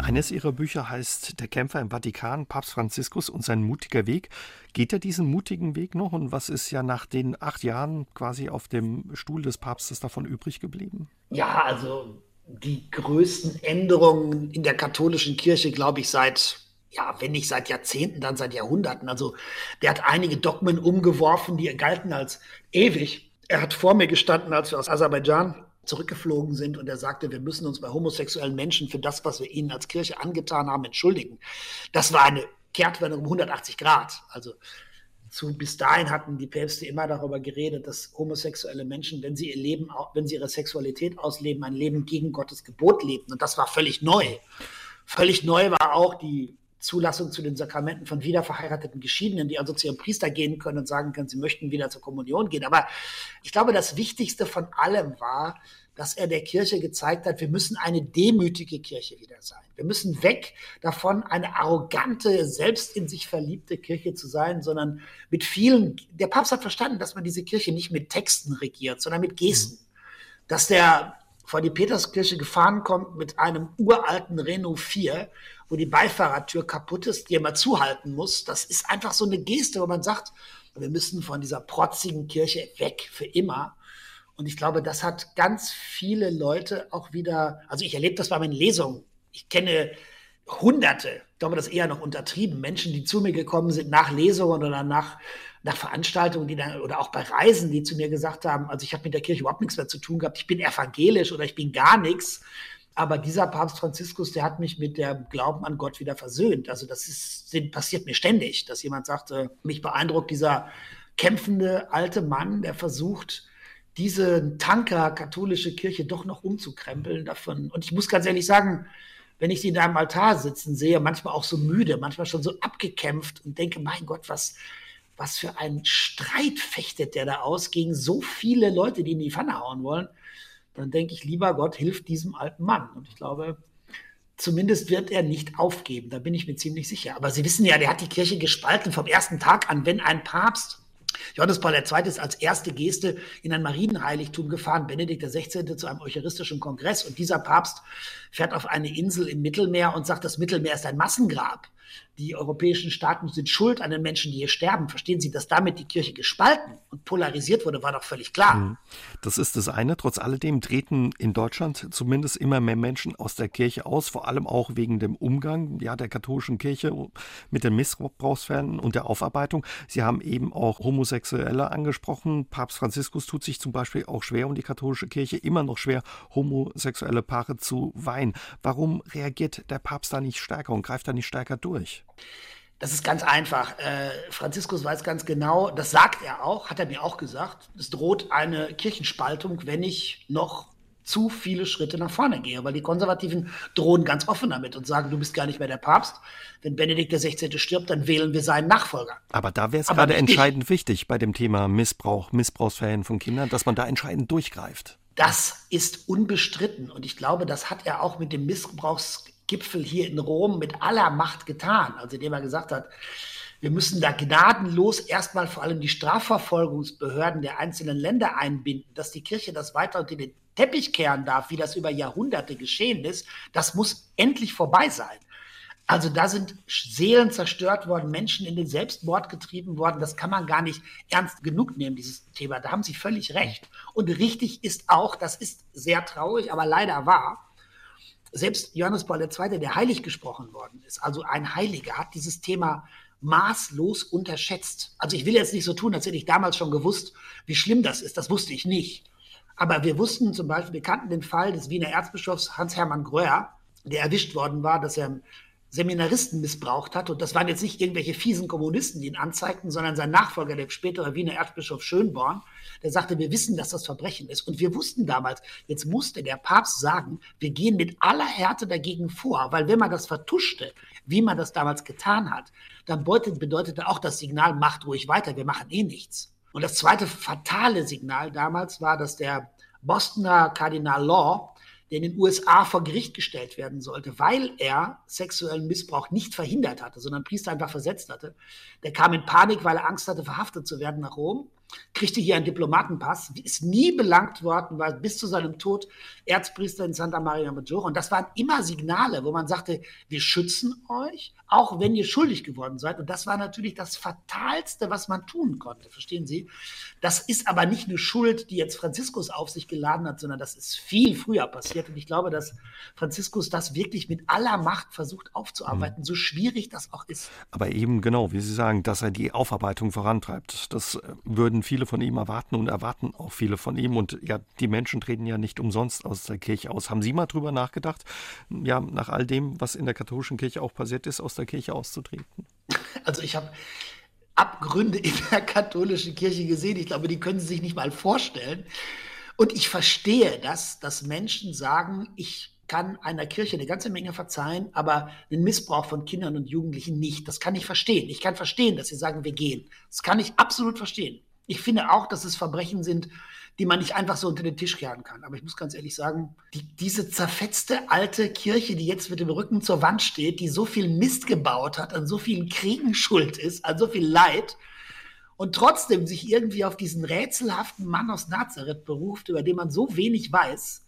Eines ihrer Bücher heißt Der Kämpfer im Vatikan, Papst Franziskus und sein mutiger Weg. Geht er diesen mutigen Weg noch? Und was ist ja nach den acht Jahren quasi auf dem Stuhl des Papstes davon übrig geblieben? Ja, also die größten Änderungen in der katholischen Kirche, glaube ich, seit ja, wenn nicht seit Jahrzehnten, dann seit Jahrhunderten. Also der hat einige Dogmen umgeworfen, die galten als ewig. Er hat vor mir gestanden, als wir aus Aserbaidschan zurückgeflogen sind und er sagte, wir müssen uns bei homosexuellen Menschen für das, was wir ihnen als Kirche angetan haben, entschuldigen. Das war eine Kehrtwendung um 180 Grad. Also zu, bis dahin hatten die Päpste immer darüber geredet, dass homosexuelle Menschen, wenn sie ihr Leben, wenn sie ihre Sexualität ausleben, ein Leben gegen Gottes Gebot lebten. Und das war völlig neu. Völlig neu war auch die Zulassung zu den Sakramenten von wiederverheirateten Geschiedenen, die also zu ihrem Priester gehen können und sagen können, sie möchten wieder zur Kommunion gehen. Aber ich glaube, das Wichtigste von allem war, dass er der Kirche gezeigt hat, wir müssen eine demütige Kirche wieder sein. Wir müssen weg davon, eine arrogante, selbst in sich verliebte Kirche zu sein, sondern mit vielen, der Papst hat verstanden, dass man diese Kirche nicht mit Texten regiert, sondern mit Gesten. Dass der vor die Peterskirche gefahren kommt mit einem uralten Renault 4 wo die Beifahrertür kaputt ist, die er mal zuhalten muss. Das ist einfach so eine Geste, wo man sagt, wir müssen von dieser protzigen Kirche weg für immer. Und ich glaube, das hat ganz viele Leute auch wieder, also ich erlebe das bei meinen Lesungen. Ich kenne Hunderte, ich glaube, das eher noch untertrieben, Menschen, die zu mir gekommen sind nach Lesungen oder nach, nach Veranstaltungen, die dann, oder auch bei Reisen, die zu mir gesagt haben, also ich habe mit der Kirche überhaupt nichts mehr zu tun gehabt, ich bin evangelisch oder ich bin gar nichts. Aber dieser Papst Franziskus, der hat mich mit dem Glauben an Gott wieder versöhnt. Also das ist, passiert mir ständig, dass jemand sagt, äh, mich beeindruckt dieser kämpfende alte Mann, der versucht, diese Tanker katholische Kirche doch noch umzukrempeln davon. Und ich muss ganz ehrlich sagen, wenn ich sie in einem Altar sitzen sehe, manchmal auch so müde, manchmal schon so abgekämpft und denke, mein Gott, was, was für ein Streit fechtet der da aus gegen so viele Leute, die in die Pfanne hauen wollen dann denke ich, lieber Gott, hilft diesem alten Mann. Und ich glaube, Zumindest wird er nicht aufgeben, da bin ich mir ziemlich sicher. Aber Sie wissen ja, der hat die Kirche gespalten vom ersten Tag an, wenn ein Papst Johannes Paul II. ist als erste Geste in ein Marienheiligtum gefahren, Benedikt XVI. zu einem eucharistischen Kongress. Und dieser Papst fährt auf eine Insel im Mittelmeer und sagt, das Mittelmeer ist ein Massengrab die europäischen Staaten sind schuld an den Menschen, die hier sterben. Verstehen Sie, dass damit die Kirche gespalten und polarisiert wurde, war doch völlig klar. Hm. Das ist das eine. Trotz alledem treten in Deutschland zumindest immer mehr Menschen aus der Kirche aus, vor allem auch wegen dem Umgang ja, der katholischen Kirche mit den Missbrauchsfällen und der Aufarbeitung. Sie haben eben auch Homosexuelle angesprochen. Papst Franziskus tut sich zum Beispiel auch schwer um die katholische Kirche immer noch schwer, homosexuelle Paare zu weihen. Warum reagiert der Papst da nicht stärker und greift da nicht stärker durch? Das ist ganz einfach. Äh, Franziskus weiß ganz genau, das sagt er auch, hat er mir auch gesagt, es droht eine Kirchenspaltung, wenn ich noch zu viele Schritte nach vorne gehe, weil die Konservativen drohen ganz offen damit und sagen, du bist gar nicht mehr der Papst. Wenn Benedikt XVI. stirbt, dann wählen wir seinen Nachfolger. Aber da wäre es gerade entscheidend ich. wichtig bei dem Thema Missbrauch, Missbrauchsfällen von Kindern, dass man da entscheidend durchgreift. Das ist unbestritten und ich glaube, das hat er auch mit dem Missbrauchs Gipfel hier in Rom mit aller Macht getan, also indem er gesagt hat, wir müssen da gnadenlos erstmal vor allem die Strafverfolgungsbehörden der einzelnen Länder einbinden, dass die Kirche das weiter unter den Teppich kehren darf, wie das über Jahrhunderte geschehen ist. Das muss endlich vorbei sein. Also da sind Seelen zerstört worden, Menschen in den Selbstmord getrieben worden. Das kann man gar nicht ernst genug nehmen, dieses Thema. Da haben Sie völlig recht. Und richtig ist auch, das ist sehr traurig, aber leider wahr, selbst Johannes Paul II., der heilig gesprochen worden ist, also ein Heiliger, hat dieses Thema maßlos unterschätzt. Also ich will jetzt nicht so tun, als hätte ich damals schon gewusst, wie schlimm das ist. Das wusste ich nicht. Aber wir wussten zum Beispiel, wir kannten den Fall des Wiener Erzbischofs Hans-Hermann Gröer, der erwischt worden war, dass er Seminaristen missbraucht hat. Und das waren jetzt nicht irgendwelche fiesen Kommunisten, die ihn anzeigten, sondern sein Nachfolger, der spätere Wiener Erzbischof Schönborn, der sagte, wir wissen, dass das Verbrechen ist. Und wir wussten damals, jetzt musste der Papst sagen, wir gehen mit aller Härte dagegen vor, weil wenn man das vertuschte, wie man das damals getan hat, dann bedeutete auch das Signal, macht ruhig weiter, wir machen eh nichts. Und das zweite fatale Signal damals war, dass der Bostoner Kardinal Law der in den USA vor Gericht gestellt werden sollte, weil er sexuellen Missbrauch nicht verhindert hatte, sondern Priester einfach versetzt hatte. Der kam in Panik, weil er Angst hatte, verhaftet zu werden nach Rom kriegte hier einen Diplomatenpass, ist nie belangt worden, war bis zu seinem Tod Erzpriester in Santa Maria Maggiore. Und das waren immer Signale, wo man sagte, wir schützen euch, auch wenn ihr schuldig geworden seid. Und das war natürlich das Fatalste, was man tun konnte, verstehen Sie? Das ist aber nicht eine Schuld, die jetzt Franziskus auf sich geladen hat, sondern das ist viel früher passiert. Und ich glaube, dass Franziskus das wirklich mit aller Macht versucht aufzuarbeiten, mhm. so schwierig das auch ist. Aber eben genau, wie Sie sagen, dass er die Aufarbeitung vorantreibt. Das äh, würden würden viele von ihm erwarten und erwarten auch viele von ihm. Und ja, die Menschen treten ja nicht umsonst aus der Kirche aus. Haben Sie mal drüber nachgedacht, ja, nach all dem, was in der katholischen Kirche auch passiert ist, aus der Kirche auszutreten? Also ich habe Abgründe in der katholischen Kirche gesehen. Ich glaube, die können Sie sich nicht mal vorstellen. Und ich verstehe das, dass Menschen sagen, ich kann einer Kirche eine ganze Menge verzeihen, aber den Missbrauch von Kindern und Jugendlichen nicht. Das kann ich verstehen. Ich kann verstehen, dass sie sagen, wir gehen. Das kann ich absolut verstehen. Ich finde auch, dass es Verbrechen sind, die man nicht einfach so unter den Tisch kehren kann. Aber ich muss ganz ehrlich sagen, die, diese zerfetzte alte Kirche, die jetzt mit dem Rücken zur Wand steht, die so viel Mist gebaut hat, an so vielen Kriegen schuld ist, an so viel Leid und trotzdem sich irgendwie auf diesen rätselhaften Mann aus Nazareth beruft, über den man so wenig weiß,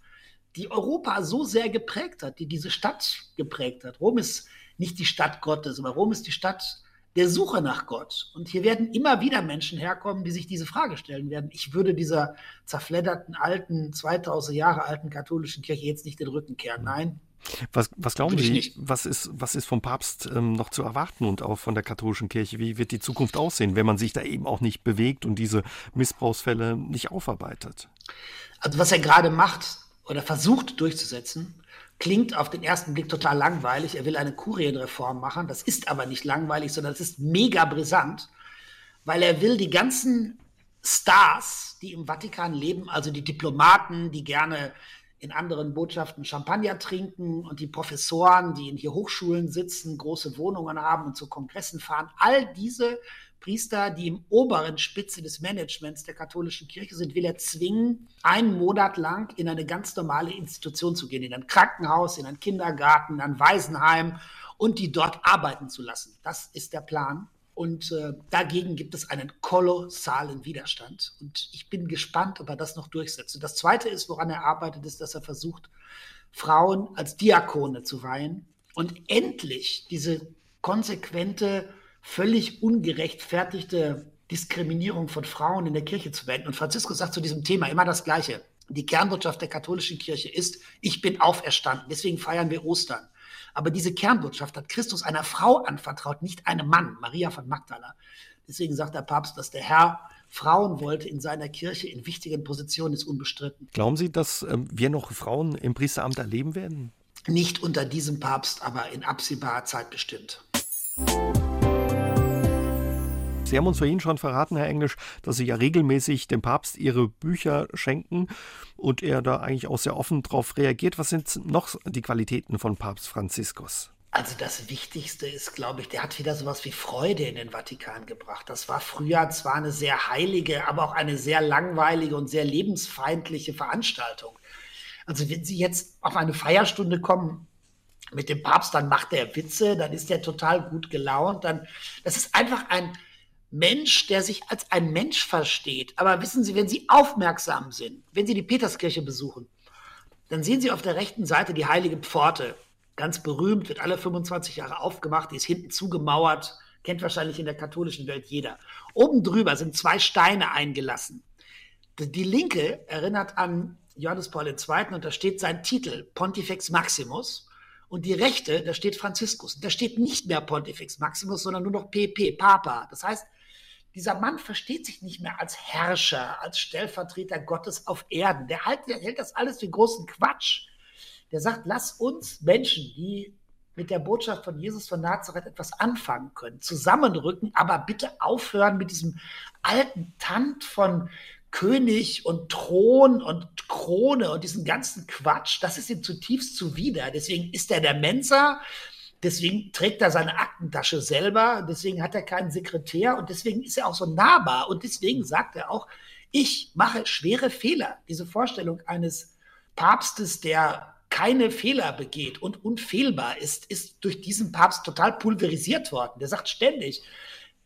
die Europa so sehr geprägt hat, die diese Stadt geprägt hat. Rom ist nicht die Stadt Gottes, aber Rom ist die Stadt der Suche nach Gott. Und hier werden immer wieder Menschen herkommen, die sich diese Frage stellen werden. Ich würde dieser zerfledderten, alten, 2000 Jahre alten katholischen Kirche jetzt nicht den Rücken kehren. Nein. Was, was glauben Sie, was ist, was ist vom Papst ähm, noch zu erwarten und auch von der katholischen Kirche? Wie wird die Zukunft aussehen, wenn man sich da eben auch nicht bewegt und diese Missbrauchsfälle nicht aufarbeitet? Also was er gerade macht oder versucht durchzusetzen, klingt auf den ersten Blick total langweilig. Er will eine Kurienreform machen. Das ist aber nicht langweilig, sondern es ist mega brisant, weil er will die ganzen Stars, die im Vatikan leben, also die Diplomaten, die gerne in anderen Botschaften Champagner trinken und die Professoren, die in hier Hochschulen sitzen, große Wohnungen haben und zu Kongressen fahren, all diese Priester, die im oberen Spitze des Managements der katholischen Kirche sind, will er zwingen, einen Monat lang in eine ganz normale Institution zu gehen, in ein Krankenhaus, in einen Kindergarten, in ein Waisenheim und die dort arbeiten zu lassen. Das ist der Plan. Und äh, dagegen gibt es einen kolossalen Widerstand. Und ich bin gespannt, ob er das noch durchsetzt. Und das Zweite ist, woran er arbeitet, ist, dass er versucht, Frauen als Diakone zu weihen und endlich diese konsequente, völlig ungerechtfertigte Diskriminierung von Frauen in der Kirche zu beenden. Und Franziskus sagt zu diesem Thema immer das Gleiche. Die Kernbotschaft der katholischen Kirche ist, ich bin auferstanden. Deswegen feiern wir Ostern. Aber diese Kernbotschaft hat Christus einer Frau anvertraut, nicht einem Mann, Maria von Magdala. Deswegen sagt der Papst, dass der Herr Frauen wollte in seiner Kirche in wichtigen Positionen, ist unbestritten. Glauben Sie, dass ähm, wir noch Frauen im Priesteramt erleben werden? Nicht unter diesem Papst, aber in absehbarer Zeit bestimmt. Sie haben uns vorhin schon verraten, Herr Englisch, dass Sie ja regelmäßig dem Papst Ihre Bücher schenken und er da eigentlich auch sehr offen darauf reagiert. Was sind noch die Qualitäten von Papst Franziskus? Also das Wichtigste ist, glaube ich, der hat wieder sowas wie Freude in den Vatikan gebracht. Das war früher zwar eine sehr heilige, aber auch eine sehr langweilige und sehr lebensfeindliche Veranstaltung. Also wenn Sie jetzt auf eine Feierstunde kommen mit dem Papst, dann macht er Witze, dann ist er total gut gelaunt, dann das ist einfach ein Mensch, der sich als ein Mensch versteht. Aber wissen Sie, wenn Sie aufmerksam sind, wenn Sie die Peterskirche besuchen, dann sehen Sie auf der rechten Seite die heilige Pforte. Ganz berühmt, wird alle 25 Jahre aufgemacht, die ist hinten zugemauert, kennt wahrscheinlich in der katholischen Welt jeder. Oben drüber sind zwei Steine eingelassen. Die linke erinnert an Johannes Paul II. und da steht sein Titel, Pontifex Maximus. Und die rechte, da steht Franziskus. Da steht nicht mehr Pontifex Maximus, sondern nur noch PP, Papa. Das heißt, dieser Mann versteht sich nicht mehr als Herrscher, als Stellvertreter Gottes auf Erden. Der, halt, der hält das alles für großen Quatsch. Der sagt, lass uns Menschen, die mit der Botschaft von Jesus von Nazareth etwas anfangen können, zusammenrücken, aber bitte aufhören mit diesem alten Tant von König und Thron und Krone und diesen ganzen Quatsch. Das ist ihm zutiefst zuwider. Deswegen ist er der Mensa Deswegen trägt er seine Aktentasche selber, deswegen hat er keinen Sekretär und deswegen ist er auch so nahbar und deswegen sagt er auch, ich mache schwere Fehler. Diese Vorstellung eines Papstes, der keine Fehler begeht und unfehlbar ist, ist durch diesen Papst total pulverisiert worden. Der sagt ständig,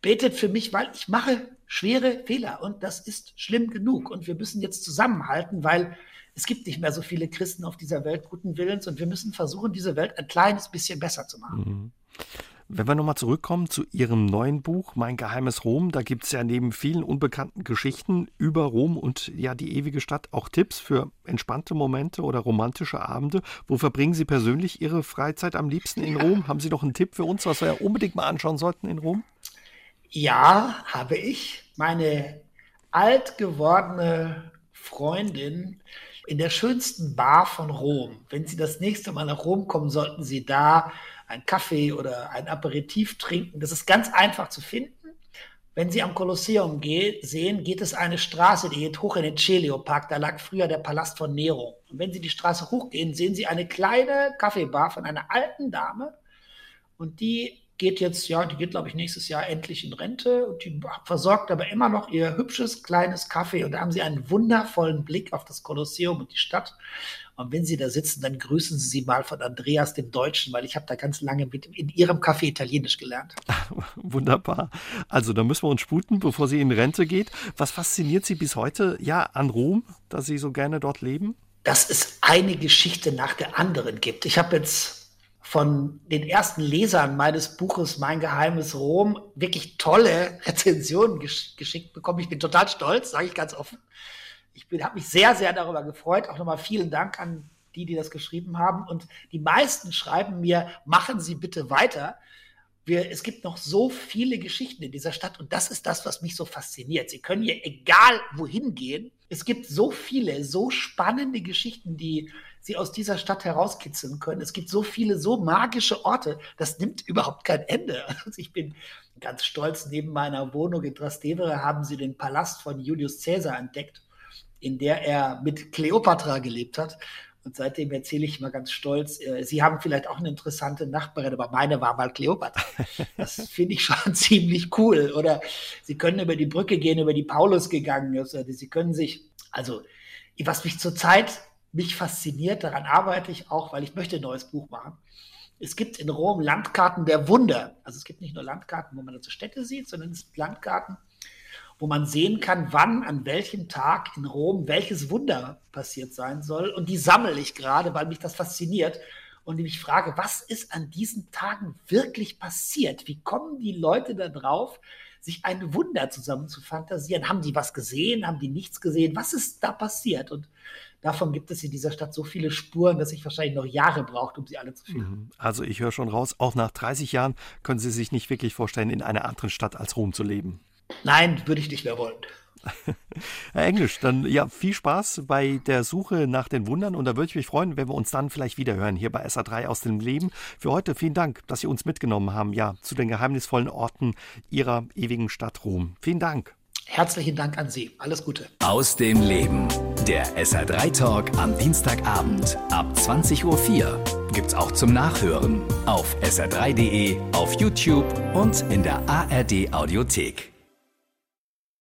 betet für mich, weil ich mache schwere Fehler und das ist schlimm genug und wir müssen jetzt zusammenhalten, weil es gibt nicht mehr so viele Christen auf dieser Welt guten Willens und wir müssen versuchen, diese Welt ein kleines bisschen besser zu machen. Mhm. Wenn wir nochmal zurückkommen zu Ihrem neuen Buch, Mein geheimes Rom, da gibt es ja neben vielen unbekannten Geschichten über Rom und ja die ewige Stadt auch Tipps für entspannte Momente oder romantische Abende. Wo verbringen Sie persönlich Ihre Freizeit am liebsten in Rom? Haben Sie noch einen Tipp für uns, was wir ja unbedingt mal anschauen sollten in Rom? Ja, habe ich. Meine alt gewordene Freundin in der schönsten Bar von Rom. Wenn Sie das nächste Mal nach Rom kommen, sollten Sie da einen Kaffee oder ein Aperitif trinken. Das ist ganz einfach zu finden. Wenn Sie am Kolosseum sehen, geht es eine Straße, die geht hoch in den Celio-Park. Da lag früher der Palast von Nero. Und wenn Sie die Straße hochgehen, sehen Sie eine kleine Kaffeebar von einer alten Dame. Und die geht jetzt, ja, die geht, glaube ich, nächstes Jahr endlich in Rente und die versorgt aber immer noch ihr hübsches kleines Kaffee und da haben sie einen wundervollen Blick auf das Kolosseum und die Stadt. Und wenn Sie da sitzen, dann grüßen Sie sie mal von Andreas dem Deutschen, weil ich habe da ganz lange mit in Ihrem Café Italienisch gelernt. Wunderbar. Also da müssen wir uns sputen, bevor sie in Rente geht. Was fasziniert Sie bis heute ja an Rom, dass Sie so gerne dort leben? Dass es eine Geschichte nach der anderen gibt. Ich habe jetzt von den ersten Lesern meines Buches Mein geheimes Rom wirklich tolle Rezensionen gesch geschickt bekommen. Ich bin total stolz, sage ich ganz offen. Ich habe mich sehr, sehr darüber gefreut. Auch nochmal vielen Dank an die, die das geschrieben haben. Und die meisten schreiben mir, machen Sie bitte weiter. Wir, es gibt noch so viele Geschichten in dieser Stadt und das ist das, was mich so fasziniert. Sie können hier egal wohin gehen. Es gibt so viele, so spannende Geschichten, die sie aus dieser Stadt herauskitzeln können. Es gibt so viele, so magische Orte, das nimmt überhaupt kein Ende. Also ich bin ganz stolz, neben meiner Wohnung in Trastevere haben sie den Palast von Julius Caesar entdeckt, in der er mit Kleopatra gelebt hat. Und seitdem erzähle ich immer ganz stolz, äh, Sie haben vielleicht auch eine interessante Nachbarin, aber meine war mal Kleopatra. Das finde ich schon ziemlich cool. Oder Sie können über die Brücke gehen, über die Paulus gegangen ist. Sie können sich, also was mich zurzeit mich fasziniert, daran arbeite ich auch, weil ich möchte ein neues Buch machen. Es gibt in Rom Landkarten der Wunder. Also es gibt nicht nur Landkarten, wo man so Städte sieht, sondern es gibt Landkarten, wo man sehen kann, wann, an welchem Tag in Rom welches Wunder passiert sein soll. Und die sammle ich gerade, weil mich das fasziniert. Und ich frage, was ist an diesen Tagen wirklich passiert? Wie kommen die Leute da drauf, sich ein Wunder zusammen zu fantasieren? Haben die was gesehen? Haben die nichts gesehen? Was ist da passiert? Und davon gibt es in dieser Stadt so viele Spuren, dass ich wahrscheinlich noch Jahre braucht, um sie alle zu finden. Mhm. Also ich höre schon raus, auch nach 30 Jahren können Sie sich nicht wirklich vorstellen, in einer anderen Stadt als Rom zu leben. Nein, würde ich nicht mehr wollen. Herr Englisch, dann ja, viel Spaß bei der Suche nach den Wundern und da würde ich mich freuen, wenn wir uns dann vielleicht wieder hören hier bei SA3 aus dem Leben. Für heute vielen Dank, dass Sie uns mitgenommen haben, ja, zu den geheimnisvollen Orten Ihrer ewigen Stadt Rom. Vielen Dank. Herzlichen Dank an Sie. Alles Gute. Aus dem Leben. Der SA3 Talk am Dienstagabend ab 20.04 Uhr gibt's auch zum Nachhören auf sr3.de, auf YouTube und in der ARD Audiothek.